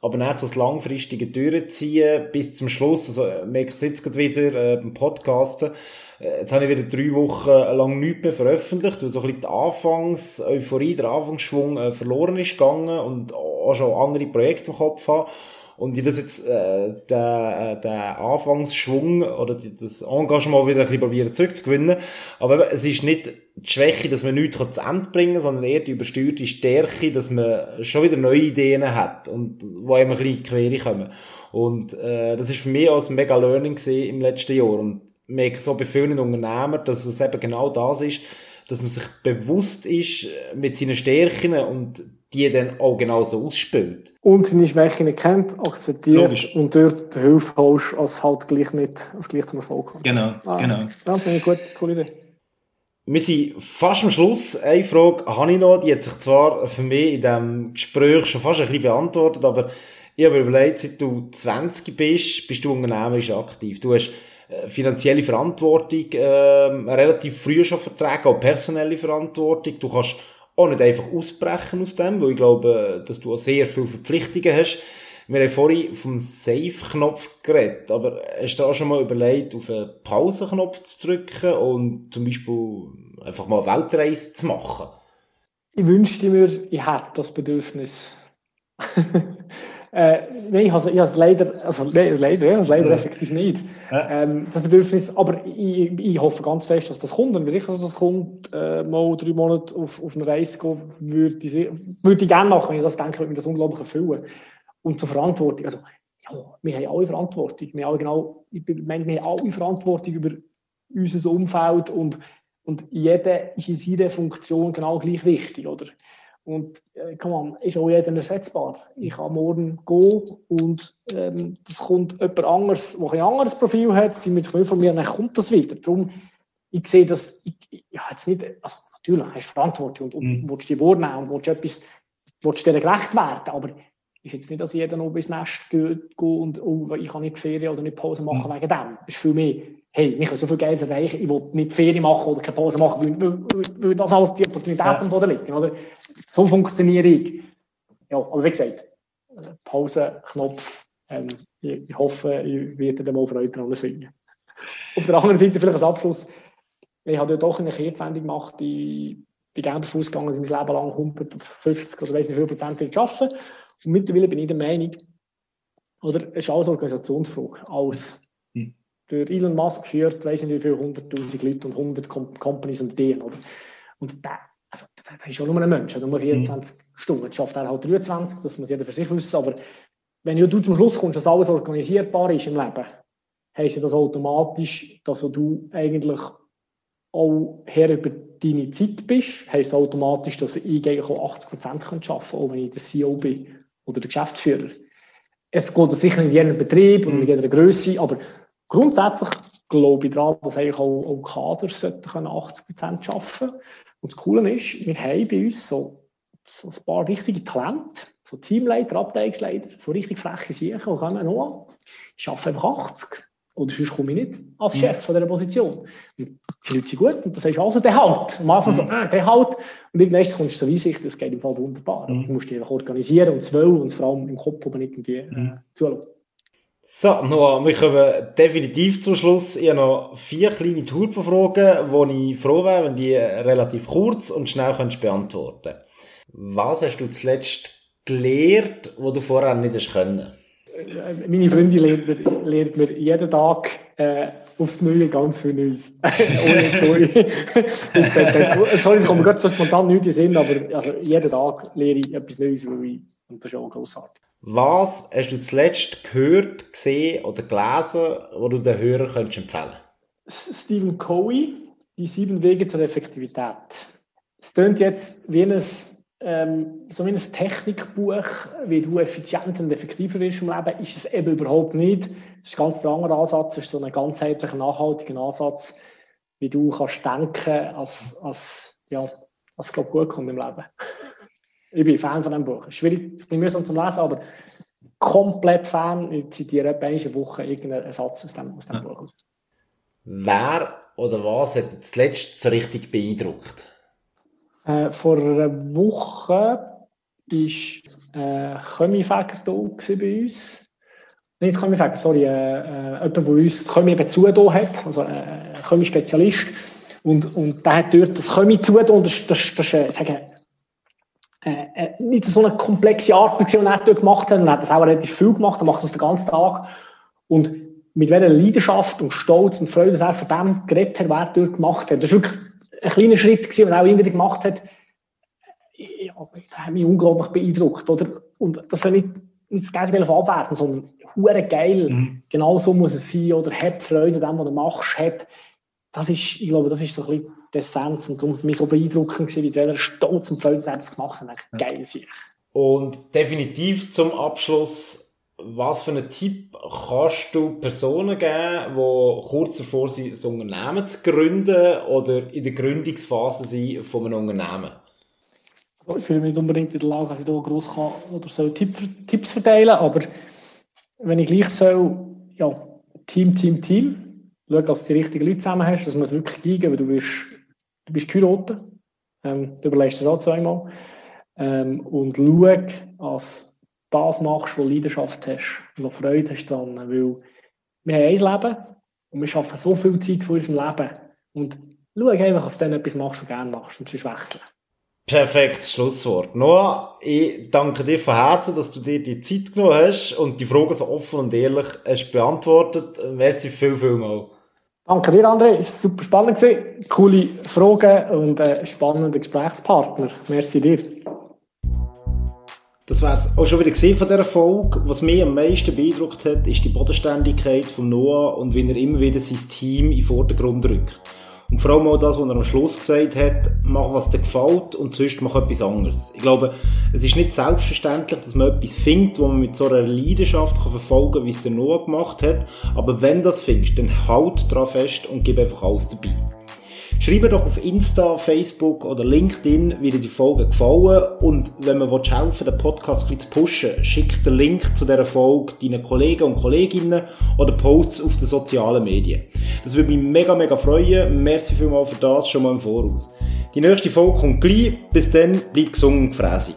Aber dann so das langfristige Durchziehen bis zum Schluss, also, merke ich jetzt gerade wieder äh, beim Podcasten, Jetzt habe ich wieder drei Wochen lang nichts mehr veröffentlicht, weil so ein bisschen die Anfangs-Euphorie, der Anfangsschwung äh, verloren ist gegangen und auch schon andere Projekte im Kopf habe. Und ich das jetzt, äh, den, äh, den Anfangsschwung oder das Engagement wieder ein bisschen probieren zurückzugewinnen. Aber eben, es ist nicht die Schwäche, dass man nichts zu Ende bringen kann, sondern eher die übersteuerte Stärke, dass man schon wieder neue Ideen hat und wo einem ein bisschen Quere kommen. Und äh, das ist für mich auch ein mega Learning im letzten Jahr. Und merke so bei vielen Unternehmern, dass es eben genau das ist, dass man sich bewusst ist mit seinen Stärken und die dann auch genauso ausspielt. Und seine Schwächen kennt, akzeptiert Logisch. und dort Hilfe holst, als halt gleich nicht als gleich zum Erfolg kommt. Genau, ah, genau. Das ist eine gute, coole Idee. Wir sind fast am Schluss. Eine Frage habe ich noch, die hat sich zwar für mich in diesem Gespräch schon fast ein bisschen beantwortet, aber ich habe mir überlegt, seit du 20 bist, bist du unternehmerisch aktiv. Du hast äh, finanzielle Verantwortung äh, relativ früh schon vertragen, auch personelle Verantwortung. Du kannst auch nicht einfach ausbrechen aus dem, weil ich glaube, dass du auch sehr viele Verpflichtungen hast. Wir haben vorhin vom Save-Knopf geredet, aber hast du auch schon mal überlegt, auf einen Pause-Knopf zu drücken und zum Beispiel einfach mal Weltreise zu machen? Ich wünschte mir, ich hätte das Bedürfnis. Äh, nein, ich habe es leider, also leider, ja, leider effektiv nicht. Ja. Ähm, das Bedürfnis, aber ich, ich, hoffe ganz fest, dass das kommt. Und sicher, dass das kommt, äh, mal drei Monate auf, auf eine Reise gehen, würde ich, würde ich gerne machen, wenn ich das denke, würde mich das unglaublich erfüllen. Und zur Verantwortung, also, ja, wir haben alle Verantwortung. Wir, alle genau, ich meine, wir haben alle Verantwortung über unser Umfeld und, und jeder ist in seiner Funktion genau gleich wichtig, oder? Und äh, kann man, ist auch jeder ersetzbar. Ich kann morgen gehen und ähm, das kommt jemand anderes, der ein anderes Profil hat, sie mit von mir, dann kommt das wieder. Darum, ich sehe das, ich, ich, ja, jetzt nicht, also Natürlich hast du Verantwortung und, und mhm. willst die wahrnehmen und willst etwas, willst dir gerecht werden, aber ist jetzt nicht, dass jeder noch bis Nest geht und oh, ich kann nicht Ferien oder nicht Pause machen mhm. wegen dem. Es ist viel mehr, hey, ich kann so viel Geld erreichen, ich will nicht Ferien machen oder keine Pause machen, weil, weil, weil das alles die Opportunitäten ja. Boden liegen. Oder? So funktioniere ich. Ja, aber wie gesagt, Pause-Knopf, ähm, ich, hoffe, ich werde dann mal Freude daran finden. Auf der anderen Seite vielleicht als Abschluss, ich habe ja doch eine Kehrtwendung gemacht, ich bin gerne davon ausgegangen, dass ich mein Leben lang 150 oder weiß nicht wie viel Prozent arbeiten Und mittlerweile bin ich der Meinung, oder es ist alles Organisationsfrage, alles. Der Elon Musk führt, weiß nicht wie viele, 100'000 Leute und 100 Com Companies und denen, oder? Und der, also, der ist schon nur ein Mensch, nur 24 hm. Stunden. Jetzt schafft er halt 23, das muss jeder für sich wissen, aber wenn du zum Schluss kommst, dass alles organisierbar ist im Leben, heisst das automatisch, dass du eigentlich auch Herr über deine Zeit bist, heisst automatisch, dass ich eigentlich auch 80 Prozent arbeiten kann, auch wenn ich der CEO bin oder der Geschäftsführer. Es geht sicher nicht in jedem Betrieb und in mhm. jeder Größe, aber grundsätzlich glaube ich daran, dass eigentlich auch, auch Kader 80 Prozent arbeiten können. Und das Coole ist, wir haben bei uns so, so ein paar wichtige Talente, so Teamleiter, Abteilungsleiter, so richtig freche Sachen, die kommen noch. Ich arbeite einfach 80. Oder sonst komme ich nicht als mhm. Chef von dieser Position. Und die Leute sind gut und das heißt also, der halt. Am Anfang so, äh, der halt. Und irgendwann kommst du zur Einsicht, das geht im Fall wunderbar. Mhm. Du musst dich einfach organisieren und es wollen und vor allem im Kopf oben irgendwie äh, mhm. zulassen. So, Noah, wir kommen definitiv zum Schluss. Ich habe noch vier kleine Tourfragen, wo ich froh wäre, wenn die relativ kurz und schnell kannst beantworten Was hast du zuletzt gelernt, was du vorher nicht hast können? meine Freundin lernt mir, lernt mir jeden Tag äh, aufs Neue ganz viel Neues. Ohne sorry, es kommt mir gerade so spontan nicht in den Sinn, aber also, jeden Tag lehre ich etwas Neues, weil ich, und das ist auch grossartig. Was hast du zuletzt gehört, gesehen oder gelesen, wo du den Hörern könntest empfehlen Stephen Covey, Die sieben Wege zur Effektivität. Es klingt jetzt wie ein ähm, so wie ein Technikbuch, wie du effizienter und effektiver wirst im Leben, ist es eben überhaupt nicht. Es ist ein ganz anderer Ansatz, es ist so ein ganzheitlicher, nachhaltiger Ansatz, wie du kannst denken, als, als, ja, als glaub, gut kommt im Leben. Ich bin Fan von diesem Buch. Schwierig, ich mühsam zum Lesen, aber komplett Fan. Ich zitiere etwa eine Woche irgendeinen Satz aus dem, aus dem ja. Buch. Wer oder was hat zuletzt so richtig beeindruckt? Äh, vor einer Woche war äh, Chemiefäger da bei uns. Nicht Chemiefäger, sorry, äh, äh, jemand, der uns Chemie eben zugetan hat, also äh, ein Chemie-Spezialist. Und, und der hat dort das Chemie zugetan das, das, das, das sagen, äh, äh, nicht so eine komplexe Art, die er dort gemacht hat. Und er hat das auch relativ viel gemacht, er macht das den ganzen Tag. Und mit welcher Leidenschaft und Stolz und Freude, dass er von dem geredet hat, was er dort gemacht hat. Das ist wirklich ein kleiner Schritt gewesen, den er auch immer wieder gemacht hat. Ja, das hat mich unglaublich beeindruckt, oder? Und das soll nicht, nicht das Gegenteil von abwerten, sondern hure geil. Mhm. Genau so muss es sein, oder hab Freude an dem, was du machst, hab. Das ist, ich glaube, das ist so ein bisschen die Essenz und darum für mich so beeindruckend gewesen, wie der stolz und Freude das gemacht hat. Geil sich. Und definitiv zum Abschluss was für einen Tipp kannst du Personen geben, die kurz davor sind, ein Unternehmen zu gründen oder in der Gründungsphase sind von einem Unternehmen? Also ich fühle mich nicht unbedingt in der Lage, dass ich da gross kann oder so Tipps verteilen, aber wenn ich gleich so, ja, Team, Team, Team, schau, dass du die richtigen Leute zusammen hast, dass man es wirklich liegen, weil du bist, du bist geheiratet, ähm, du überlegst das auch zweimal, ähm, und schau, dass das machst, du Leidenschaft hast, wo Freude hast dran. Weil wir haben ein Leben und wir schaffen so viel Zeit von unserem Leben. Und schau einfach, dass du dann etwas machst, was du gerne machst und sonst wechseln. Perfektes Schlusswort. Noah, ich danke dir von Herzen, dass du dir die Zeit genommen hast und die Fragen so offen und ehrlich hast beantwortet. Merci viel, viel mal. Danke dir, André. Es war super spannend. Coole Fragen und ein spannender Gesprächspartner. Merci dir. Das wäre es auch schon wieder von dieser Folge. Was mich am meisten beeindruckt hat, ist die Bodenständigkeit von Noah und wie er immer wieder sein Team in den Vordergrund rückt. Und vor allem auch das, was er am Schluss gesagt hat, mach was dir gefällt und sonst mach etwas anderes. Ich glaube, es ist nicht selbstverständlich, dass man etwas findet, wo man mit so einer Leidenschaft kann verfolgen kann, wie es der Noah gemacht hat. Aber wenn das findest, dann halt dran fest und gib einfach alles dabei. Schreibe doch auf Insta, Facebook oder LinkedIn, wie dir die Folge gefallen und wenn man helfen den Podcast ein bisschen zu pushen, schick den Link zu dieser Folge deinen Kollegen und Kolleginnen oder Posts auf den sozialen Medien. Das würde mich mega, mega freuen. Merci vielmals für das schon mal im Voraus. Die nächste Folge kommt gleich. Bis dann, bleib gesund und gefräßig.